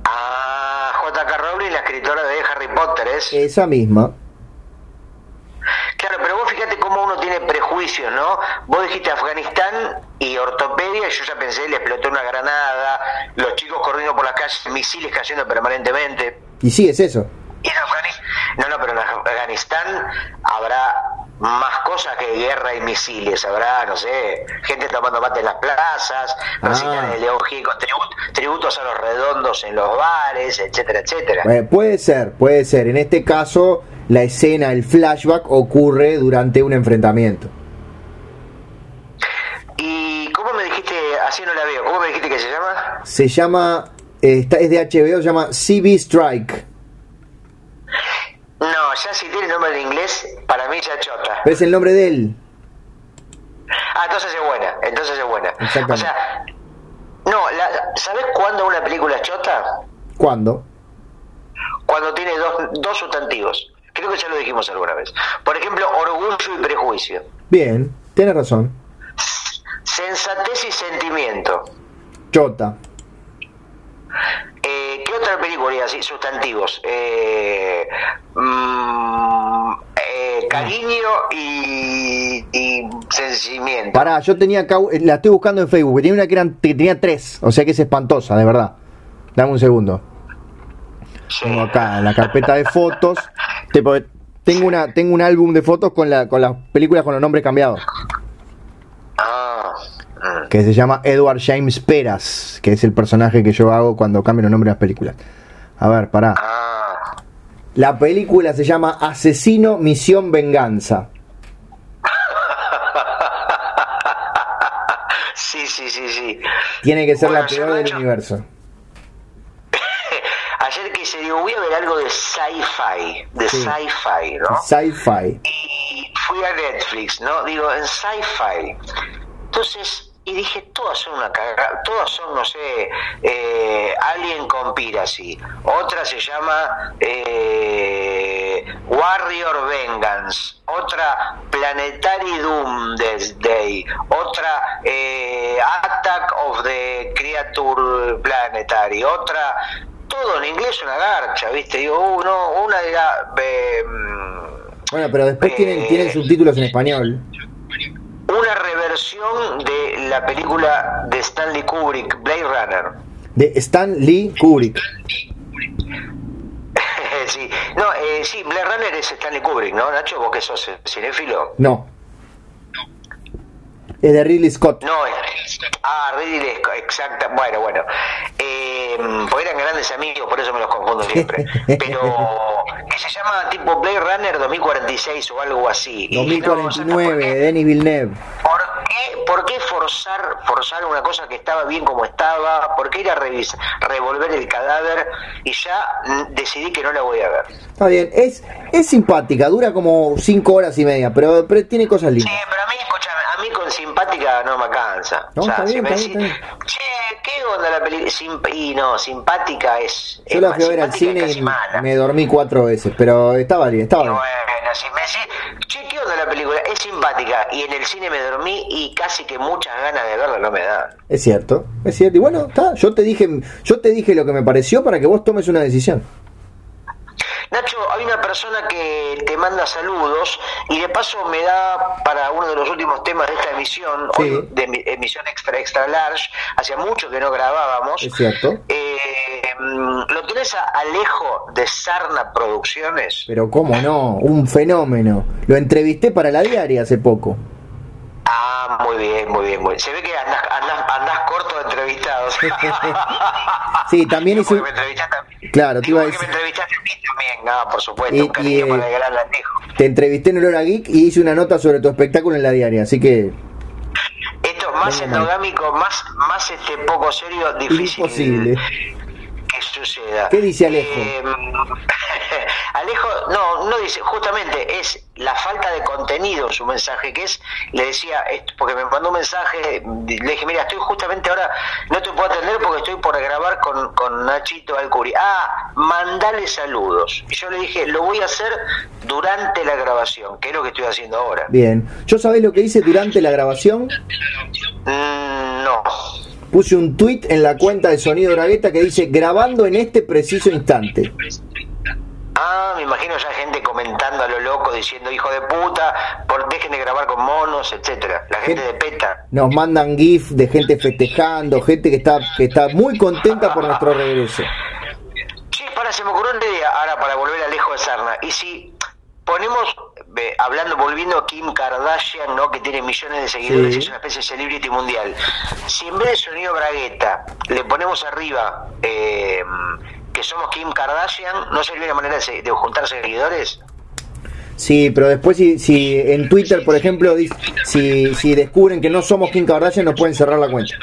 A: Ah, J.K. Rowling, la escritora de Harry Potter, es.
B: Esa misma.
A: Claro, pero vos fíjate cómo uno tiene prejuicios, ¿no? Vos dijiste Afganistán y ortopedia, y yo ya pensé, le explotó una granada, los chicos corriendo por las calles, misiles cayendo permanentemente.
B: Y sí, es eso.
A: Y en Afganistán, no, no, pero en Afganistán habrá más cosas que guerra y misiles, habrá, no sé, gente tomando mate en las plazas,
B: Ah.
A: de León Gieco, tributos, tributos a los redondos en los bares, etcétera, etcétera.
B: Eh, puede ser, puede ser. En este caso, la escena, el flashback ocurre durante un enfrentamiento.
A: ¿Y cómo me dijiste, así no la veo, cómo me dijiste que se llama?
B: Se llama, eh, está, es de HBO, se llama CB Strike.
A: No, ya si tiene nombre en inglés, para mí ya chota.
B: Pero es el nombre de él.
A: Ah, entonces es buena, entonces es buena. O sea, no, la, ¿sabes cuándo una película es chota?
B: ¿Cuándo?
A: Cuando tiene dos, dos sustantivos. Creo que ya lo dijimos alguna vez. Por ejemplo, orgullo y prejuicio.
B: Bien, tienes razón.
A: Sensatez y sentimiento.
B: Chota.
A: Eh, ¿Qué otra película así? Sustantivos. Eh, mm, eh, cariño y, y sentimiento.
B: Pará, yo tenía acá, eh, la estoy buscando en Facebook, tenía una que, eran, que tenía tres, o sea que es espantosa, de verdad. Dame un segundo.
A: Sí.
B: Tengo acá en la carpeta de fotos. Tengo una, tengo un álbum de fotos con la, con las películas con los nombres cambiados.
A: Ah.
B: Que se llama Edward James Peras, que es el personaje que yo hago cuando cambio los nombres de las películas. A ver, pará.
A: ah.
B: La película se llama Asesino Misión Venganza.
A: Sí, sí, sí, sí.
B: Tiene que ser
A: Bueno,
B: la peor del universo.
A: Ayer que se digo, voy a ver algo de sci-fi, de
B: Sí.
A: sci-fi, ¿no?
B: Sci-fi.
A: y fui a Netflix, ¿no? Digo, en sci-fi. Entonces, y dije, todas son una cagada, todas son, no sé, eh, Alien Conspiracy. Otra se llama eh, Warrior Vengeance. Otra Planetary Doomsday. Otra eh, Attack of the Creature Planetary. Otra, todo en inglés una garcha, ¿viste? Digo, uno, una era... eh,
B: Bueno, pero después
A: Eh,
B: tienen, tienen subtítulos en español.
A: Una reversión de la película de Stanley Kubrick, Blade Runner.
B: De Stan Lee Kubrick.
A: sí, no, eh, sí, Blade Runner es Stanley Kubrick, ¿no, Nacho? Vos que sos cinéfilo.
B: No. Es de Ridley Scott.
A: No, es. Ah, Ridley Scott, exacta. Bueno, bueno. Eh, porque eran grandes amigos, por eso me los confundo siempre. Pero que se llama tipo Blade Runner 2046 o algo así. Y no,
B: 2049, de Denis Villeneuve.
A: ¿Por qué, ¿Por qué forzar, forzar una cosa que estaba bien como estaba? ¿Por qué ir a revisar, revolver el cadáver? Y ya decidí que no la voy a ver.
B: Está bien, es, es simpática, dura como cinco horas y media, pero, pero tiene cosas lindas.
A: Sí, pero a mí, escúchame, simpática no me cansa.
B: No, o sea, está bien, si me decís,
A: che, ¿qué onda la película? y no, simpática es.
B: Yo la fui a ver al cine y me dormí cuatro veces, pero estaba bien, estaba bien.
A: Bueno, si me decís, che, ¿qué onda la película? Es simpática y en el cine me dormí y casi que muchas ganas de verla no me dan.
B: Es cierto, es cierto. Y bueno, está, yo te dije, yo te dije lo que me pareció para que vos tomes una decisión.
A: Nacho, hay una persona que te manda saludos y de paso me da para uno de los últimos temas de esta emisión, hoy de emisión extra extra large, hacía mucho que no grabábamos.
B: Es cierto.
A: Eh, ¿Lo tenés a Alejo de Sarna Producciones?
B: Pero cómo no, un fenómeno. Lo entrevisté para la diaria hace poco.
A: Ah, muy bien, muy bien, muy bien. Se ve que andás, andás, corto de entrevistados.
B: sí, también hice... Claro,
A: te iba a decir... que me entrevistaste a mí también, no, por supuesto, y, un cariño y, para el gran
B: Te entrevisté en Hora Geek y hice una nota sobre tu espectáculo en la diaria, así que...
A: Esto más endogámico, más, más este poco serio, difícil.
B: Imposible
A: que suceda.
B: ¿Qué dice Alejo? Eh,
A: Alejo, no, no dice, justamente es la falta de contenido en su mensaje, que es, le decía, porque me mandó un mensaje, le dije, mira, estoy justamente ahora, no te puedo atender porque estoy por grabar con, con Nachito Alcuri. Ah, mandale saludos. Y yo le dije, lo voy a hacer durante la grabación, que es lo que estoy haciendo ahora.
B: Bien, ¿yo sabés lo que hice durante la grabación?
A: Mm, no
B: puse un tweet en la cuenta de Sonido Bragueta que dice grabando en este preciso instante.
A: Ah, me imagino ya gente comentando a lo loco diciendo hijo de puta, por, dejen de grabar con monos, etcétera. La gente, de PETA.
B: Nos mandan GIF de gente festejando, gente que está, que está muy contenta por nuestro regreso.
A: Sí, para, se me ocurrió una idea, ahora para volver a lejos de Sarna. Y si ponemos, hablando, volviendo a Kim Kardashian, ¿no? que tiene millones de seguidores, es una especie de celebrity mundial. Si en vez de sonido bragueta le ponemos arriba eh, que somos Kim Kardashian, ¿no sería una manera de, juntar seguidores?
B: Sí, pero después si, si en Twitter, por ejemplo, si, si descubren que no somos Kim Kardashian, nos pueden cerrar la cuenta.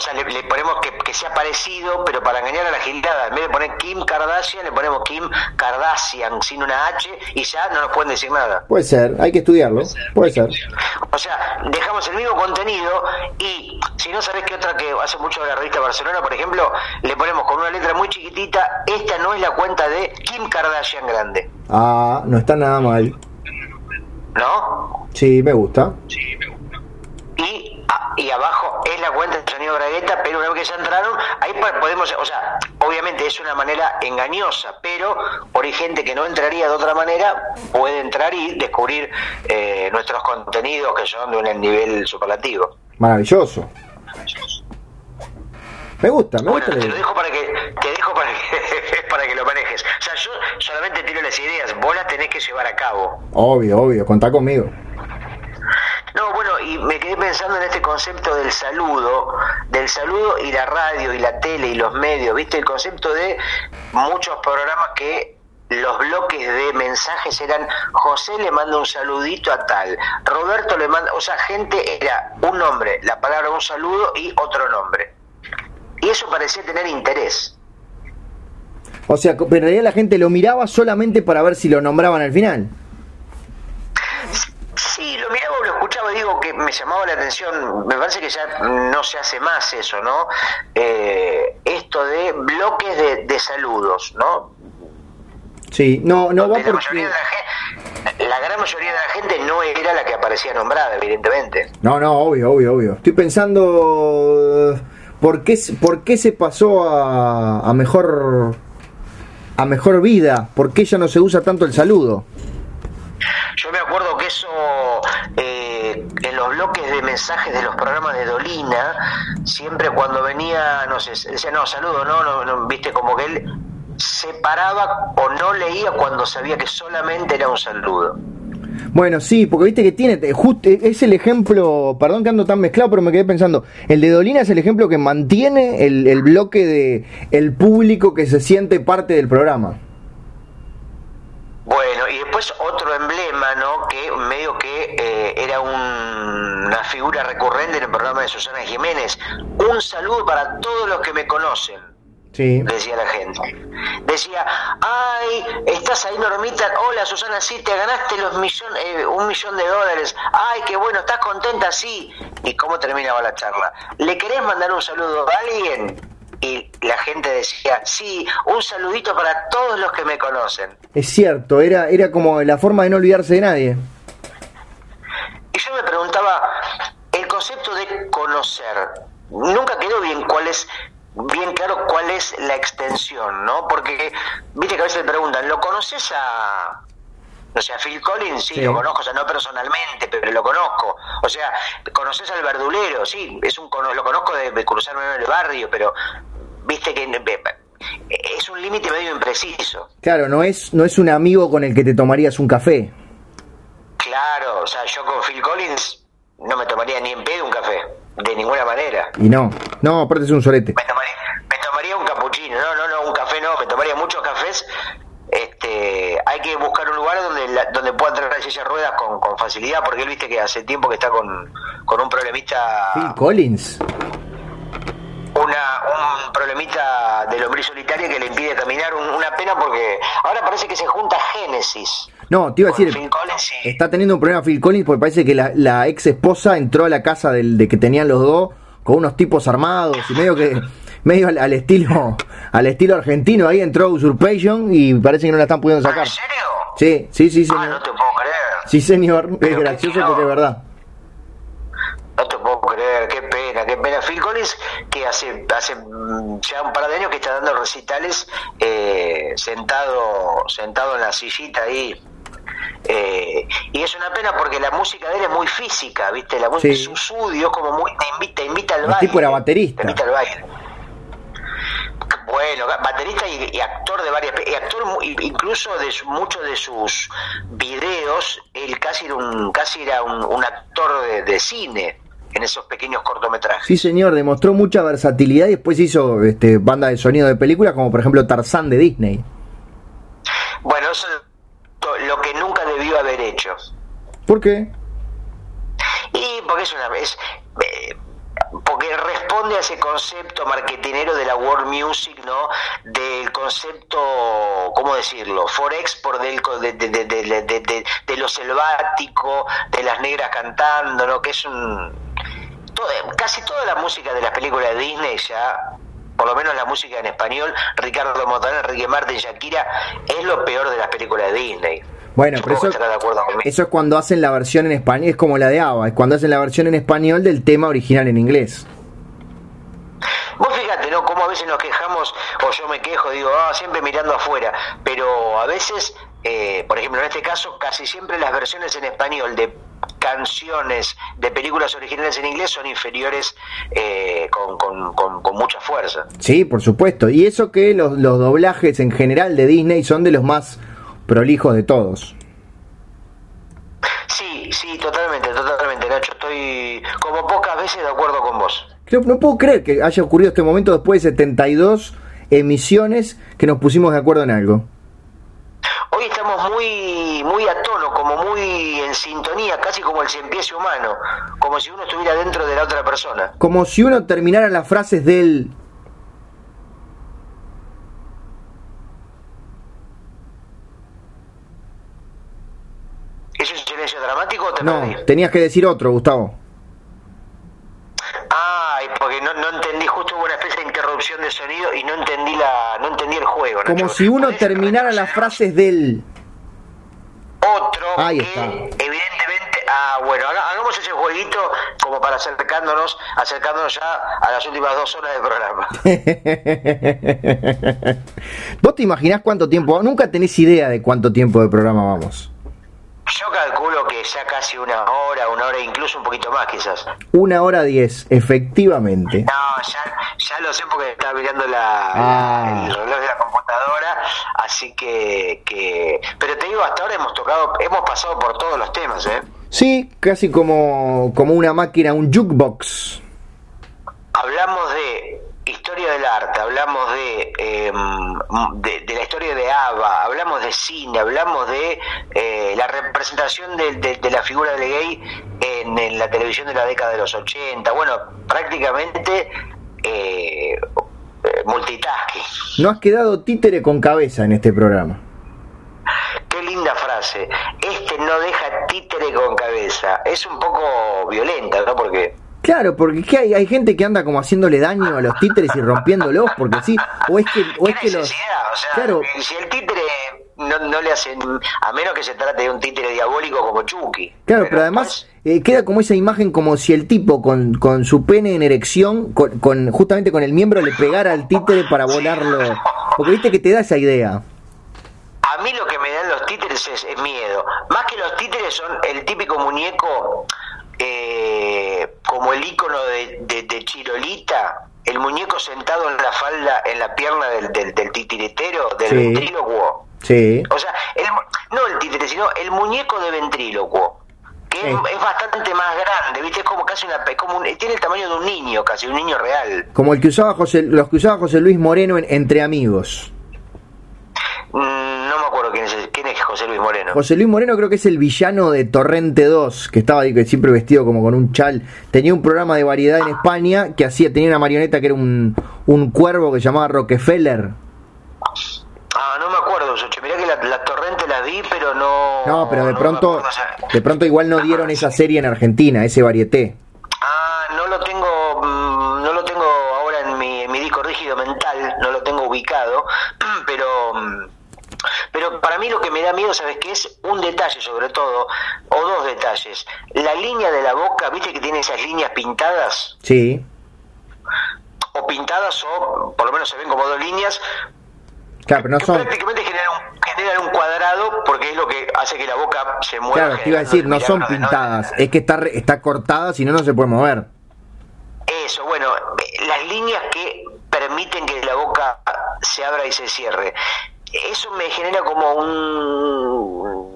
A: O sea, le, ponemos que, que, sea parecido, pero para engañar a la agilidad, en vez de poner Kim Kardashian, le ponemos Kim Kardashian sin una H y ya no nos pueden decir nada.
B: Puede ser, hay que estudiarlo, puede ser.
A: O sea, dejamos el mismo contenido y si no sabes qué otra que hace mucho la revista Barcelona, por ejemplo, le ponemos con una letra muy chiquitita, esta no es la cuenta de Kim Kardashian grande.
B: Ah, no está nada mal.
A: ¿No?
B: Sí, me gusta.
A: Sí, me gusta. Y y abajo es la cuenta de sonido Bragueta, pero una vez que ya entraron, ahí podemos, o sea, obviamente es una manera engañosa, pero por ahí gente que no entraría de otra manera puede entrar y descubrir eh, nuestros contenidos que son de un nivel superlativo.
B: Maravilloso. Me gusta, me
A: bueno,
B: gusta.
A: Te lo dejo para que, te dejo para que, para que lo manejes. O sea, yo solamente tiro las ideas, vos las tenés que llevar a cabo.
B: Obvio, obvio, contá conmigo.
A: No, bueno, y me quedé pensando en este concepto del saludo, del saludo y la radio y la tele y los medios, ¿viste? El concepto de muchos programas que los bloques de mensajes eran José le manda un saludito a tal, Roberto le manda, o sea, gente era un nombre, la palabra un saludo y otro nombre. Y eso parecía tener interés.
B: O sea, en realidad la gente lo miraba solamente para ver si lo nombraban al final.
A: Sí, lo miraba o lo escuchaba, digo que me llamaba la atención, me parece que ya no se hace más eso, ¿no? Eh, esto de bloques de, saludos, ¿no?
B: Sí, no, no va
A: la, gente, la gran mayoría de la gente no era la que aparecía nombrada, evidentemente.
B: No, no, obvio, obvio, obvio. Estoy pensando, ¿por qué, por qué se pasó a, a mejor a mejor vida? ¿Por qué ya no se usa tanto el saludo?
A: Yo me acuerdo que eso eh, en los bloques de mensajes de los programas de Dolina, siempre cuando venía, no sé, decía, no, saludo, no, no, viste, como que él se paraba o no leía cuando sabía que solamente era un saludo.
B: Bueno, sí, porque viste que tiene, eh, justo es el ejemplo, perdón que ando tan mezclado, pero me quedé pensando, el de Dolina es el ejemplo que mantiene el, el bloque de el público que se siente parte del programa.
A: Después otro emblema, ¿no? Que medio que eh, era una figura recurrente en el programa de Susana Jiménez. Un saludo para todos los que me conocen. Sí. Decía la gente. Decía, ay, estás ahí, Normita. Hola, Susana, sí, te ganaste los millón, eh, un millón de dólares. Ay, qué bueno, ¿estás contenta? Sí. ¿Y cómo terminaba la charla? ¿Le querés mandar un saludo a alguien? Y la gente decía, sí, un saludito para todos los que me conocen.
B: Es cierto, era, era como la forma de no olvidarse de nadie.
A: Y yo me preguntaba, el concepto de conocer, nunca quedó bien cuál es bien claro cuál es la extensión, ¿no? Porque, viste que a veces me preguntan, ¿lo conoces a, o sea, Phil Collins, sí, lo conozco, o sea, no personalmente, pero lo conozco. O sea, conoces al verdulero, sí, es un lo conozco de, de cruzarme en el barrio, pero viste que es un límite medio impreciso.
B: Claro, no es, no es un amigo con el que te tomarías un café.
A: Claro, o sea, yo con Phil Collins no me tomaría ni en pedo un café, de ninguna manera.
B: Y no, no, aparte es un solete.
A: Me tomaría, me tomaría un capuchino, no, no, no, un café no, me tomaría muchos cafés. Este, hay que buscar un lugar donde donde pueda entrar a silla ruedas con, con facilidad, porque él viste que hace tiempo que está con, con un problemista.
B: Phil Collins
A: una, un problemita del hombre solitario que le impide caminar, una pena porque ahora parece que se junta Génesis.
B: No, te iba a decir, está teniendo un problema Phil Collins porque parece que la, ex esposa entró a la casa del, de que tenían los dos con unos tipos armados y medio que medio al, estilo al estilo argentino ahí entró Usurpation y parece que no la están pudiendo sacar. ¿En
A: serio?
B: Sí, sí, sí,
A: Ah, no te puedo creer.
B: Sí, señor, es gracioso porque es verdad.
A: No te puedo Phil Collins, que hace, hace mm, ya un par de años que está dando recitales eh, sentado, sentado en la sillita ahí. Eh, y es una pena porque la música de él es muy física, ¿viste? La música sí. su estudio como muy te invita, invita al baile.
B: El tipo era baterista.
A: Te invita al baile. Bueno, baterista y, actor de varias y actor incluso de muchos de sus videos, él casi era un casi era un, actor de, de cine en esos pequeños cortometrajes.
B: Sí, señor, demostró mucha versatilidad y después hizo este, banda de sonido de películas, como por ejemplo Tarzán de Disney.
A: Bueno, eso es lo que nunca debió haber hecho.
B: ¿Por qué?
A: Y porque es una vez. Eh, porque responde a ese concepto marketinero de la world music, ¿no? Del concepto, ¿cómo decirlo? Forex por del, de, de, de, de, lo selvático, de las negras cantando, ¿no? Que es un casi toda la música de las películas de Disney ya por lo menos la música en español, Ricardo Montaner, Enrique Martin, Shakira, es lo peor de las películas de Disney.
B: Bueno, pero eso, eso, es cuando hacen la versión en español, es como la de ABBA, es cuando hacen la versión en español del tema original en inglés.
A: Vos fíjate, ¿no? Como a veces nos quejamos, o yo me quejo, digo, ah, siempre mirando afuera, pero a veces, eh, por ejemplo, en este caso, casi siempre las versiones en español de canciones de películas originales en inglés son inferiores eh, con, con, mucha fuerza.
B: Sí, por supuesto. Y eso que los, los doblajes en general de Disney son de los más prolijos de todos.
A: Sí, sí, totalmente, totalmente, Nacho. Estoy como pocas veces de acuerdo con vos.
B: no puedo creer que haya ocurrido este momento después de 72 emisiones que nos pusimos de acuerdo en algo.
A: Hoy estamos muy, muy a tono, como muy en sintonía, casi como el empiece humano, como si uno estuviera dentro de la otra persona.
B: Como si uno terminara las frases del...
A: ¿Es un silencio dramático o te
B: No, tenías que decir otro, Gustavo.
A: Ay, porque no, no, entendí, justo hubo una especie de de sonido y no entendí la no entendí el juego.
B: Como si uno terminara las frases del
A: otro Ahí que está. evidentemente, ah, bueno, hagamos ese jueguito como para acercándonos, acercándonos ya a las últimas dos horas
B: del programa. ¿Vos te imaginás cuánto tiempo? Nunca tenés idea de cuánto tiempo de programa vamos.
A: Yo calculo que ya casi una hora, una hora, incluso un poquito más quizás.
B: Una hora diez, efectivamente.
A: No, ya, Ya lo sé porque estaba mirando la,
B: Ah.
A: el reloj de la computadora, así que, que... Pero te digo, hasta ahora hemos tocado, hemos pasado por todos los temas, ¿eh?
B: Sí, casi como, como una máquina, un jukebox.
A: Hablamos de historia del arte, hablamos de, eh, de, de la historia de ABBA, hablamos de cine, hablamos de eh, la representación de, de- de la figura del gay en, en la televisión de la década de los 80. Bueno, prácticamente eh, eh, multitasking.
B: No has quedado títere con cabeza en este programa.
A: Qué linda frase. Este no deja títere con cabeza. Es un poco violenta, ¿no? Porque
B: Claro, porque ¿qué hay, hay gente que anda como haciéndole daño a los títeres y rompiéndolos, porque sí, o es que, o
A: ¿Qué
B: es que los...
A: O sea,
B: Claro.
A: si el títere no, no le hacen, a menos que se trate de un títere diabólico como Chucky.
B: Claro, pero además
A: pues,
B: eh, queda como esa imagen como si el tipo con, con su pene en erección, con, con- justamente con el miembro, le pegara al títere para volarlo. Porque viste que te da esa idea.
A: a mí lo que me dan los títeres es, es miedo. Más que los títeres son el típico muñeco, eh, como el icono de, de, de Chirolita, el muñeco sentado en la falda, en la pierna del, del, del titiritero, del
B: Sí.
A: ventrílocuo.
B: Sí.
A: O sea, el no el títere, sino el muñeco de ventrílocuo. Que es bastante más grande, ¿viste? Es como casi una. es como un- tiene el tamaño de un niño, casi, un niño real.
B: Como el que usaba José, los que usaba José Luis Moreno en Entre Amigos.
A: Mm, no me acuerdo quién es, quién es José Luis Moreno.
B: José Luis Moreno creo que es el villano de Torrente 2, que estaba ahí, que siempre vestido como con un chal. Tenía un programa de variedad en España que hacía, tenía una marioneta que era un, un cuervo que se llamaba Rockefeller.
A: Ah, no me acuerdo, Soche. Mirá que la, la torrente la vi, pero no.
B: No, pero de pronto,
A: acuerdo, o sea,
B: de pronto igual no dieron esa serie en Argentina, ese varieté.
A: Ah, no lo tengo, mm, no lo tengo ahora en mi, en mi disco rígido mental, no lo tengo ubicado, para mí lo que me da miedo, ¿sabes qué es? Un detalle sobre todo, o dos detalles. La línea de la boca, ¿viste que tiene esas líneas pintadas?
B: Sí,
A: O pintadas, o por lo menos se ven como dos líneas,
B: claro, pero no
A: que
B: son.
A: prácticamente generan un, generan un cuadrado porque es lo que hace que la boca se mueva.
B: Claro, te iba a decir, no son pintadas, es que está, re- está cortada, si no, no se puede mover.
A: Eso, bueno, las líneas que permiten que la boca se abra y se cierre. Eso me genera como un,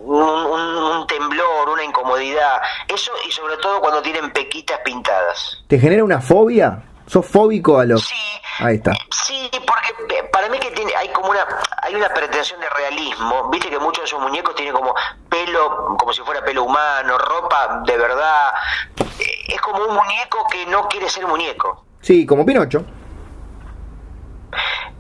A: un, temblor, una incomodidad. Eso y sobre todo cuando tienen pequitas pintadas.
B: ¿Te genera una fobia? ¿Sos fóbico a los.?
A: Sí,
B: Ahí está.
A: Sí, porque eh, para mí que tiene, hay como una, hay una pretensión de realismo. Viste que muchos de esos muñecos tienen como pelo, como si fuera pelo humano, ropa de verdad. Eh, Es como un muñeco que no quiere ser muñeco.
B: Sí, como Pinocho.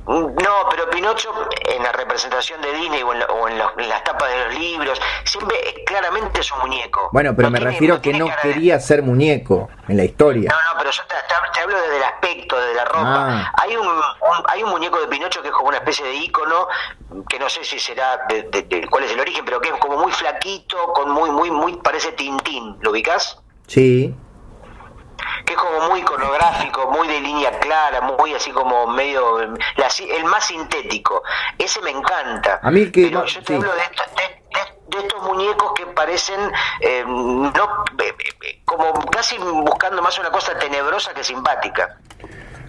A: No, pero Pinocho en la representación de Disney o en, la- o en los- en las tapas de los libros, siempre claramente es un muñeco.
B: Bueno, pero
A: No
B: me
A: tiene-
B: refiero
A: no
B: que no
A: de-
B: quería ser muñeco en la historia.
A: No, no, pero yo te, te- te hablo desde el aspecto, desde la ropa.
B: Ah.
A: Hay un, un- hay un muñeco de Pinocho que es como una especie de ícono, que no sé si será de, de- de- cuál es el origen, pero que es como muy flaquito, con muy, muy, muy, parece Tintín, ¿lo ubicás?
B: Sí.
A: que es como muy iconográfico, muy de línea clara, muy así como medio la- el más sintético. Ese me encanta.
B: A mí que
A: Pero yo te
B: sí.
A: hablo de, de- de- de estos muñecos que parecen eh, no como casi buscando más una cosa tenebrosa que simpática.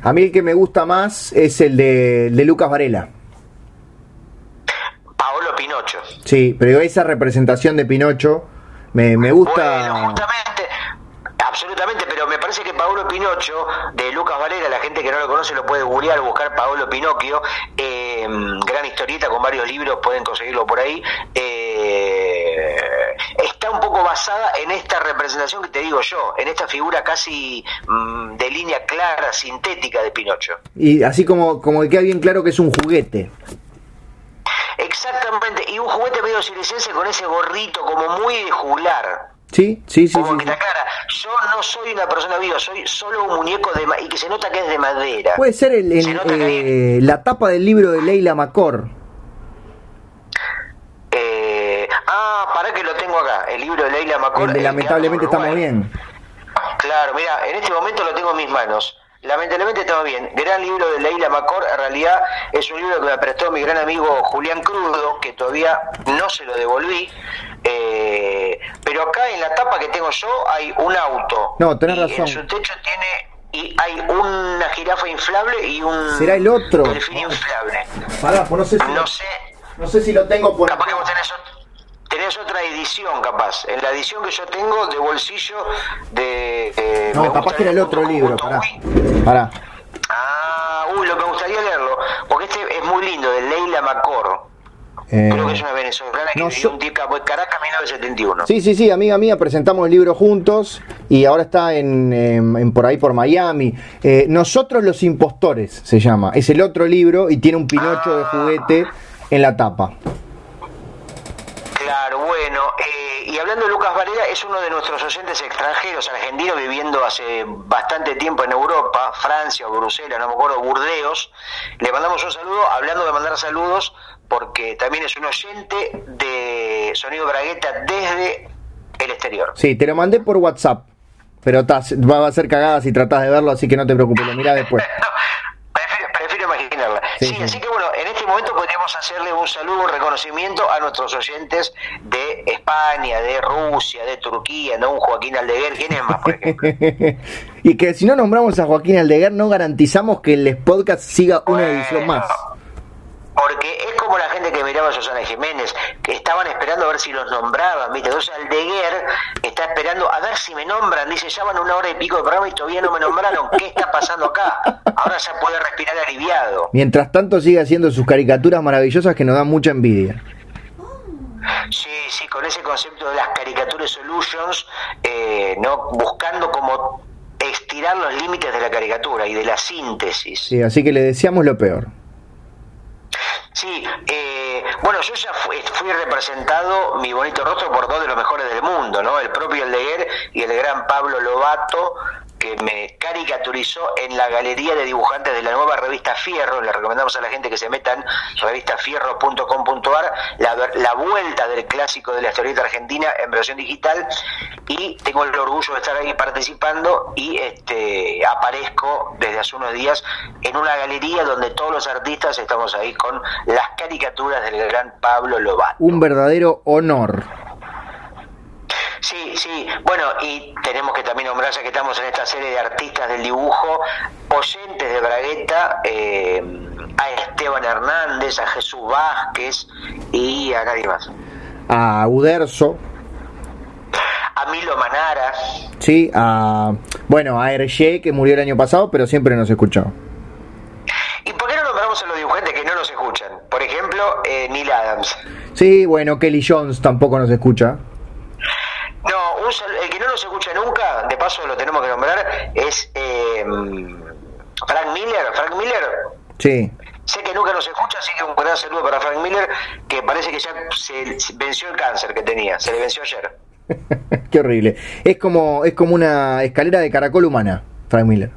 B: A mí el que me gusta más es el de, de Lucas Varela.
A: Paolo Pinocho.
B: Sí, pero esa representación de Pinocho me, me gusta.
A: Bueno, justamente, absolutamente, pero me parece que Paolo Pinocho, de Lucas Valera, la gente que no lo conoce lo puede googlear, buscar Paolo Pinocchio, eh, gran historieta con varios libros, pueden conseguirlo por ahí. eh, está un poco basada en esta representación que te digo yo, en esta figura casi mm, de línea clara, sintética de Pinocho.
B: Y así como, como que queda bien claro que es un juguete.
A: Exactamente, y un juguete medio circense con ese gorrito como muy de juglar.
B: Sí, sí, sí.
A: como
B: sí,
A: que
B: sí.
A: te aclara, yo no soy una persona viva, soy solo un muñeco de ma- y que se nota que es de madera.
B: Puede ser el,
A: Se
B: eh, la tapa del libro de Leila Macor.
A: Eh, ah, para que lo tengo acá, el libro de Leila Macor.
B: El de
A: el
B: Lamentablemente estamos bien.
A: Claro, mira, en este momento lo tengo en mis manos. Lamentablemente estamos bien. Gran libro de Leila Macor, en realidad es un libro que me prestó mi gran amigo Julián Crudo, que todavía no se lo devolví. Eh, pero acá en la tapa que tengo yo hay un auto.
B: No, tenés
A: Y
B: razón.
A: En su techo tiene y hay una jirafa inflable y un
B: ¿Será el otro?
A: delfín inflable.
B: Pará, pues no sé si,
A: No sé,
B: no sé si lo tengo por
A: capaz que vos tenés, tenés otra edición, capaz. En la edición que yo tengo de bolsillo de... eh,
B: No, capaz que era el otro libro, pará. Pará.
A: Ah, uy, lo me gustaría leerlo, porque este es muy lindo, de Leila Macor.
B: Eh,
A: Creo que es una venezolana que
B: no,
A: vivió
B: yo-
A: un en Caracas, 1971.
B: Sí, sí, sí, amiga mía, presentamos el libro juntos y ahora está en, em, en por ahí por Miami. Eh, Nosotros los impostores se llama. Es el otro libro y tiene un pinocho de juguete en la tapa.
A: Claro, bueno, eh, y hablando de Lucas Varela, es uno de nuestros oyentes extranjeros, argentinos, viviendo hace bastante tiempo en Europa, Francia o Bruselas, no me acuerdo, Burdeos. Le mandamos un saludo, hablando de mandar saludos, porque también es un oyente de Sonido Bragueta desde el exterior.
B: Sí, te lo mandé por WhatsApp, pero ta, va a ser cagada si tratás de verlo, así que no te preocupes, lo mirá después.
A: prefiero, prefiero imaginarla.
B: Sí,
A: Sí,
B: sí.
A: así que bueno, en este momento podríamos hacerle un saludo, un reconocimiento a nuestros oyentes de España, de Rusia, de Turquía, ¿no? Un Joaquín Aldeguer, ¿quién es más, por ejemplo?
B: y que si no nombramos a Joaquín Aldeguer, no garantizamos que el podcast siga una
A: Bueno,
B: edición más.
A: Porque es como la gente que miraba a Susana Jiménez, que estaban esperando a ver si los nombraban, ¿viste? Entonces Aldeguer está esperando a ver si me nombran. Dice, ya van una hora y pico de programa y todavía no me nombraron. ¿Qué está pasando acá? Ahora ya puede respirar aliviado.
B: Mientras tanto sigue haciendo sus caricaturas maravillosas que nos dan mucha envidia.
A: Sí, sí, con ese concepto de las caricaturas solutions, eh, ¿no? Buscando como estirar los límites de la caricatura y de la síntesis.
B: Sí, así que le deseamos lo peor.
A: Sí, eh, bueno, yo ya fui, representado, mi bonito rostro, por dos de los mejores del mundo, ¿no? El propio Aldeguer y el gran Pablo Lobato, que me caricaturizó en la galería de dibujantes de la nueva revista Fierro. Le recomendamos a la gente que se metan revistafierro.com.ar, la, la vuelta del clásico de la historieta argentina en versión digital. Y tengo el orgullo de estar ahí participando y este aparezco desde hace unos días en una galería donde todos los artistas estamos ahí con las caricaturas del gran Pablo Lobato.
B: Un verdadero honor.
A: Sí, sí, bueno, y tenemos que también nombrar, ya que estamos en esta serie de artistas del dibujo, oyentes de Bragueta, eh, a Esteban Hernández, a Jesús Vázquez y a nadie más.
B: A Uderzo,
A: A Milo Manara,
B: sí, a bueno, a Hergé que murió el año pasado, pero siempre nos escuchó.
A: ¿y por qué no nombramos a los dibujantes que no nos escuchan? Por ejemplo, eh, Neil Adams.
B: Sí, bueno, Kelly Jones tampoco nos escucha.
A: No, un el que no nos escucha nunca, de paso lo tenemos que nombrar, es eh, Frank Miller. Frank Miller
B: Sí.
A: Sé que nunca nos escucha, así que un gran saludo para Frank Miller, que parece que ya se, se venció el cáncer que tenía, se le venció ayer.
B: Qué horrible. Es como es como una escalera de caracol humana, Frank Miller.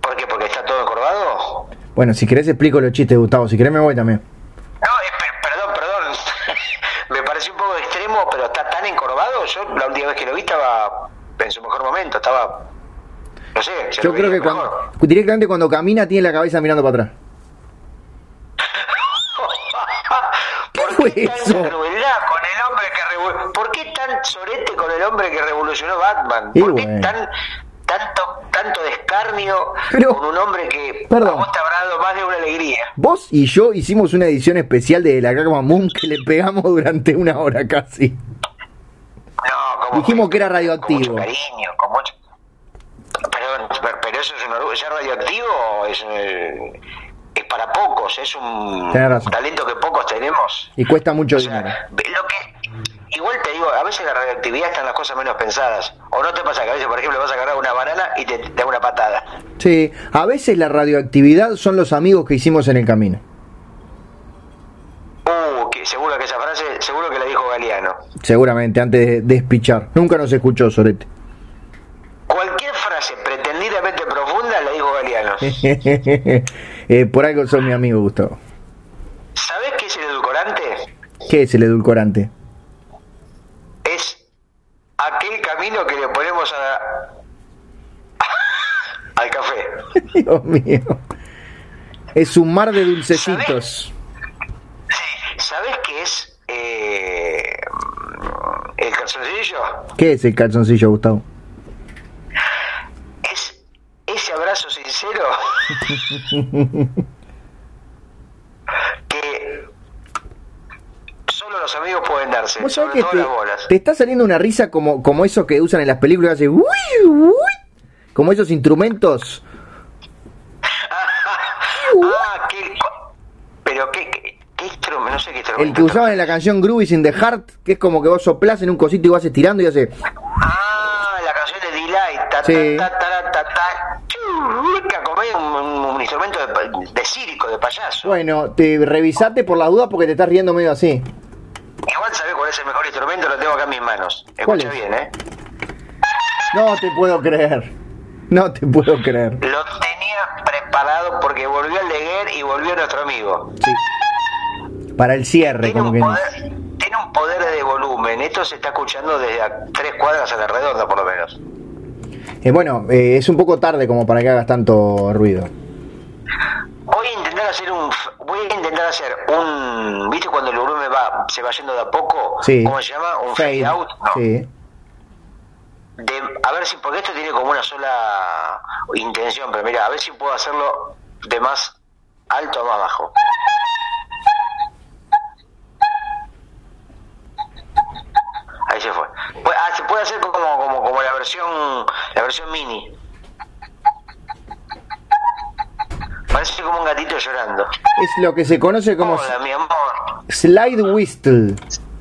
A: ¿Por qué? ¿Porque está todo encorvado?
B: Bueno, si querés explico los chistes, Gustavo. Si querés me voy también.
A: No, eh, per- perdón, perdón. Me pareció un poco extremo, pero está tan Yo la última vez que lo vi estaba en su mejor momento, estaba... No sé, se
B: Yo creo que cuando, directamente cuando camina tiene la cabeza mirando para atrás.
A: ¿Por qué
B: eso?
A: tanta con el hombre que ¿Por qué tan sorete con el hombre que revolucionó Batman? ¿Por qué tan tanto tanto descarnio
B: Pero-
A: con un hombre que
B: Perdón.
A: a vos te habrá dado más de una alegría?
B: Vos y yo hicimos una edición especial de la Gagma Moon que le pegamos durante una hora casi. Dijimos que era
A: Con
B: radioactivo.
A: mucho cariño, con mucho... Perdón, pero, pero eso es un orgullo. ¿Ser radioactivo es, eh, es para pocos, es un talento que pocos tenemos.
B: Y cuesta mucho
A: O
B: dinero.
A: sea, lo que igual te digo, a veces la radioactividad está en las cosas menos pensadas. O no te pasa que a veces, por ejemplo, vas a agarrar una banana y te, te da una patada.
B: Sí, a veces la radioactividad son los amigos que hicimos en el camino.
A: Uh, que seguro que esa frase, seguro que la dijo Galeano.
B: Seguramente, antes de despichar. Nunca nos escuchó, Sorete.
A: Cualquier frase pretendidamente profunda la dijo Galeano.
B: Eh, por algo son mi amigo, Gustavo.
A: ¿Sabés qué es el edulcorante?
B: ¿Qué es el edulcorante?
A: Es aquel camino que le ponemos a, al café.
B: Dios mío. Es un mar de dulcecitos.
A: Sí, ¿sabés qué es eh, ¿El calzoncillo?
B: ¿Qué es el calzoncillo, Gustavo?
A: Es ese abrazo sincero que solo los amigos pueden darse.
B: Te, está saliendo una risa como, como eso que usan en las películas, así, uy, uy, como esos instrumentos.
A: ah, qué, pero qué, qué no sé qué instrumento.
B: El que usaban en la canción Groovies in the Heart, que es como que vos soplás en un cosito y vas estirando y hace.
A: Ah, la canción de Delight. Ta,
B: Sí.
A: ta, un, instrumento de, de circo, de payaso.
B: Bueno, te revisate por las dudas porque te estás riendo medio así.
A: Igual sabés cuál es el mejor instrumento, lo tengo acá en mis manos.
B: ¿Cuál
A: Escucha
B: es?
A: bien, ¿eh?
B: No te puedo creer. No te puedo creer.
A: Lo tenía preparado porque volvió el Leguer y volvió nuestro amigo.
B: Sí. Para el cierre,
A: Tiene
B: como
A: un,
B: que
A: poder, tiene un poder de volumen. Esto se está escuchando desde a tres cuadras a la redonda, por lo menos.
B: Eh, bueno, eh, es un poco tarde como para que hagas tanto ruido.
A: Voy a intentar hacer un. Voy a intentar hacer un. ¿Viste cuando el volumen va, se va yendo de a poco?
B: Sí.
A: ¿Cómo se llama? Un fade, out. No.
B: Sí.
A: De, a ver si, porque esto tiene como una sola intención, pero mira, a ver si puedo hacerlo de más alto a más bajo. Ahí se fue. Pu- Ah, se puede hacer como, como, como la versión la versión mini. Parece como un gatito llorando.
B: Es lo que se conoce como
A: Hola, mi amor.
B: slide whistle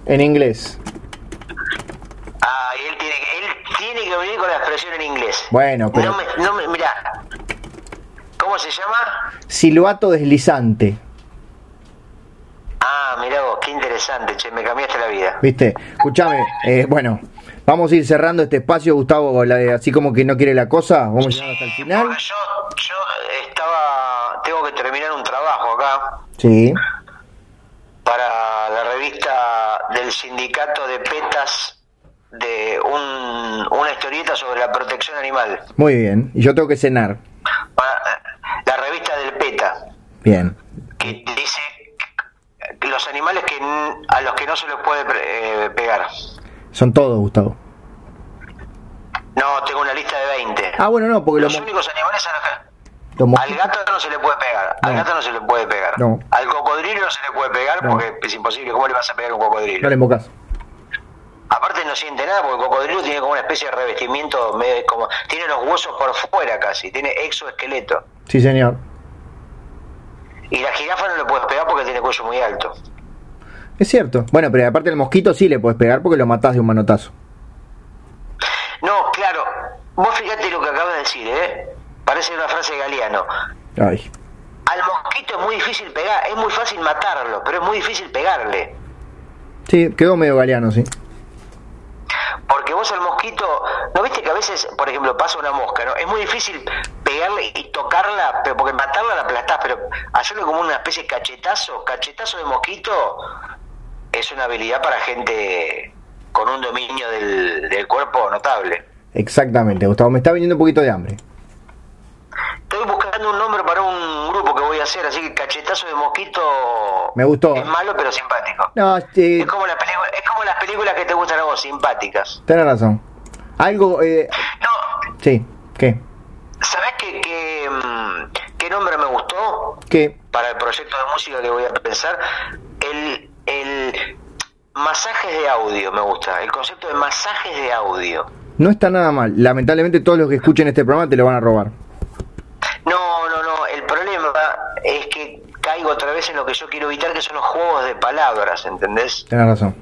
B: en inglés.
A: Ah, y él tiene, que, él tiene que venir con la expresión en inglés.
B: Bueno, pero-
A: No me, no me, mirá. ¿Cómo se llama?
B: Silbato deslizante.
A: Ah, mirá vos, qué interesante, che, me cambiaste la vida.
B: ¿Viste? Escúchame, eh, bueno, vamos a ir cerrando este espacio, Gustavo, la así como que no quiere la cosa. Vamos a llegar hasta el
A: Sí,
B: final.
A: yo, yo estaba, tengo que terminar un trabajo acá
B: Sí.
A: para la revista del sindicato de PETAS de un, una historieta sobre la protección animal.
B: Muy bien. Y yo tengo que cenar.
A: Para- la revista del PETA.
B: Bien.
A: que dice los animales que a los que no se les puede eh, pegar.
B: Son todos, Gustavo.
A: No, tengo una lista de 20.
B: Ah, bueno, no, porque
A: los únicos animales a los que...
B: los mo-
A: Al gato no se le puede pegar, al gato no se le puede pegar.
B: No.
A: Al cocodrilo no se le puede pegar
B: No.
A: porque es imposible. ¿Cómo le vas a pegar a un cocodrilo?
B: no le invocas.
A: Aparte no siente nada porque el cocodrilo tiene como una especie de revestimiento, medio como tiene los huesos por fuera casi, tiene exoesqueleto.
B: Sí, señor.
A: Y la jirafa no le puedes pegar porque tiene cuello muy alto.
B: Es cierto. Bueno, pero aparte el mosquito sí le puedes pegar porque lo matás de un manotazo.
A: No, claro. Vos fíjate lo que acabas de decir, ¿eh? Parece una frase de Galeano.
B: Ay.
A: Al mosquito es muy difícil pegar, es muy fácil matarlo, pero es muy difícil pegarle.
B: Sí, quedó medio galeano, sí.
A: Porque vos al mosquito, ¿no viste que a veces, por ejemplo, pasa una mosca, ¿no? Es muy difícil pegarle y tocarla, pero porque matarla la aplastás, pero hacerle como una especie de cachetazo, cachetazo de mosquito, es una habilidad para gente con un dominio del, del cuerpo notable.
B: Exactamente, Gustavo. Me está viniendo un poquito de hambre.
A: Estoy buscando un nombre para un grupo que voy a hacer, así que cachetazo de mosquito
B: Me gustó.
A: es malo pero simpático.
B: No, este,
A: Es como, la es como las películas que te gustan a vos, simpáticas.
B: tenés razón. Algo, eh,
A: No,
B: sí, ¿qué?
A: ¿Sabés qué, qué, mm, qué nombre me gustó
B: ¿Qué?
A: para el proyecto de música que voy a pensar? El, el masajes de audio me gusta, el concepto de masajes de audio.
B: No está nada mal. Lamentablemente todos los que escuchen este programa te lo van a robar.
A: No, no, no, el problema es que caigo otra vez en lo que yo quiero evitar, que son los juegos de palabras, ¿entendés?
B: Tenés razón.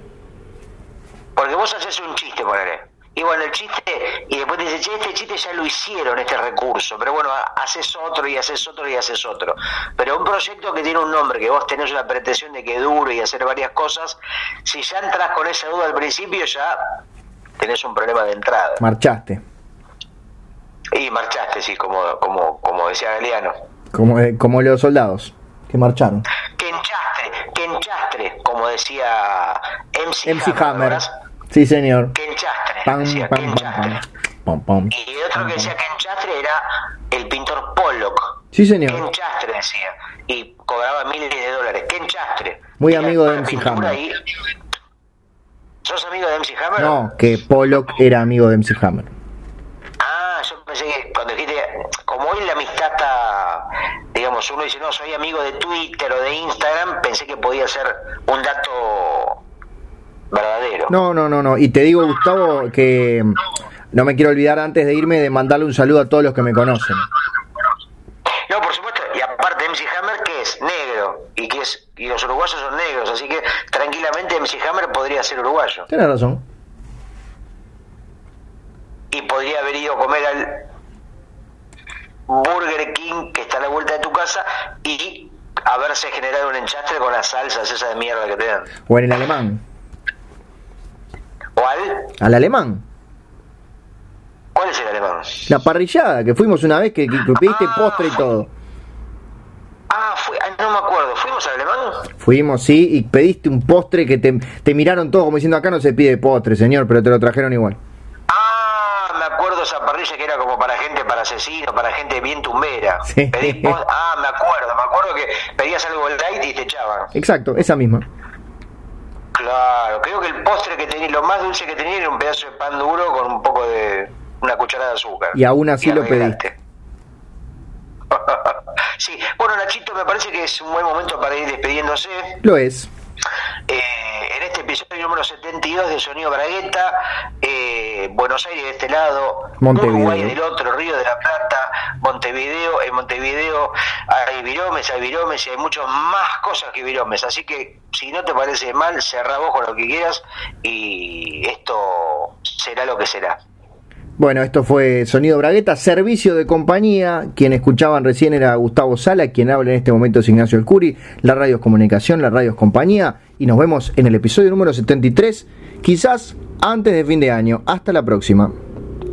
A: Porque vos haces un chiste, ponele. Y bueno, el chiste, y después te dices, che, este chiste ya lo hicieron, este recurso. Pero bueno, haces otro y haces otro y haces otro. Pero un proyecto que tiene un nombre, que vos tenés una pretensión de que dure y hacer varias cosas, si ya entras con esa duda al principio, ya tenés un problema de entrada.
B: Marchaste.
A: Y marchaste, sí, como, como, como decía Galeano.
B: Como, eh, como los soldados que marcharon.
A: Que enchastre, que enchastre, como decía MC,
B: MC
A: Hammer.
B: Hammer. Sí, señor.
A: Que enchastre,
B: Pam,
A: decía,
B: pam,
A: que enchastre.
B: pam. Pam.
A: Y el otro que decía que enchastre era el pintor Pollock.
B: Sí, señor.
A: Ken Chastre decía. Y cobraba miles de dólares. Ken Chastre.
B: Muy
A: Era
B: amigo de MC Hammer.
A: ahí. ¿Sos amigo de MC Hammer?
B: No, que Pollock era amigo de MC Hammer.
A: Ah, yo pensé pensé que cuando dijiste, como hoy la amistad está, digamos, uno dice, no, soy amigo de Twitter o de Instagram, pensé que podía ser un dato verdadero.
B: No, no, no, no. Y te digo, Gustavo, que no me quiero olvidar antes de irme de mandarle un saludo a todos los que me conocen.
A: No, por supuesto, y aparte MC Hammer que es negro y que es y los uruguayos son negros, así que tranquilamente MC Hammer podría ser uruguayo.
B: Tienes razón.
A: Y podría haber ido a comer al Burger King que está a la vuelta de tu casa y haberse generado un enchastre con las salsas esas de mierda que te dan.
B: O en el alemán.
A: ¿O al?
B: Al alemán.
A: ¿Cuál es el alemán?
B: La parrillada, que fuimos una vez que, que pediste
A: Ah.
B: postre y todo.
A: Ah, ah, no me acuerdo. ¿Fuimos al alemán?
B: Fuimos, sí, y pediste un postre que te, te miraron todos como diciendo acá no se pide postre, señor, pero te lo trajeron igual.
A: Ah, me acuerdo esa parrilla que era como para gente, para asesinos, para gente bien tumbera.
B: Sí.
A: Pedís pos- ah, me acuerdo, me acuerdo que pedías algo light y te echaban.
B: Exacto, esa misma.
A: Claro, creo que el postre que tenía, lo más dulce que tenía era un pedazo de pan duro con un poco de, una cucharada de azúcar.
B: Y aún así lo
A: arreglaste. sí, bueno Nachito, me parece que es un buen momento para ir despidiéndose.
B: Lo es.
A: Eh, en este episodio número 72 de Sonido Bragueta, eh, Buenos Aires de este lado,
B: Montevideo.
A: Uruguay del otro, Río de la Plata, Montevideo, en Montevideo hay viromes, hay viromes y hay muchas más cosas que viromes, así que si no te parece mal, cerrá vos con lo que quieras y esto será lo que será.
B: Bueno, esto fue Sonido Bragueta, servicio de compañía. Quien escuchaban recién era Gustavo Sala, quien habla en este momento es Ignacio El Curi. La radio comunicación, la radio compañía. Y nos vemos en el episodio número 73, quizás antes de fin de año. Hasta la próxima.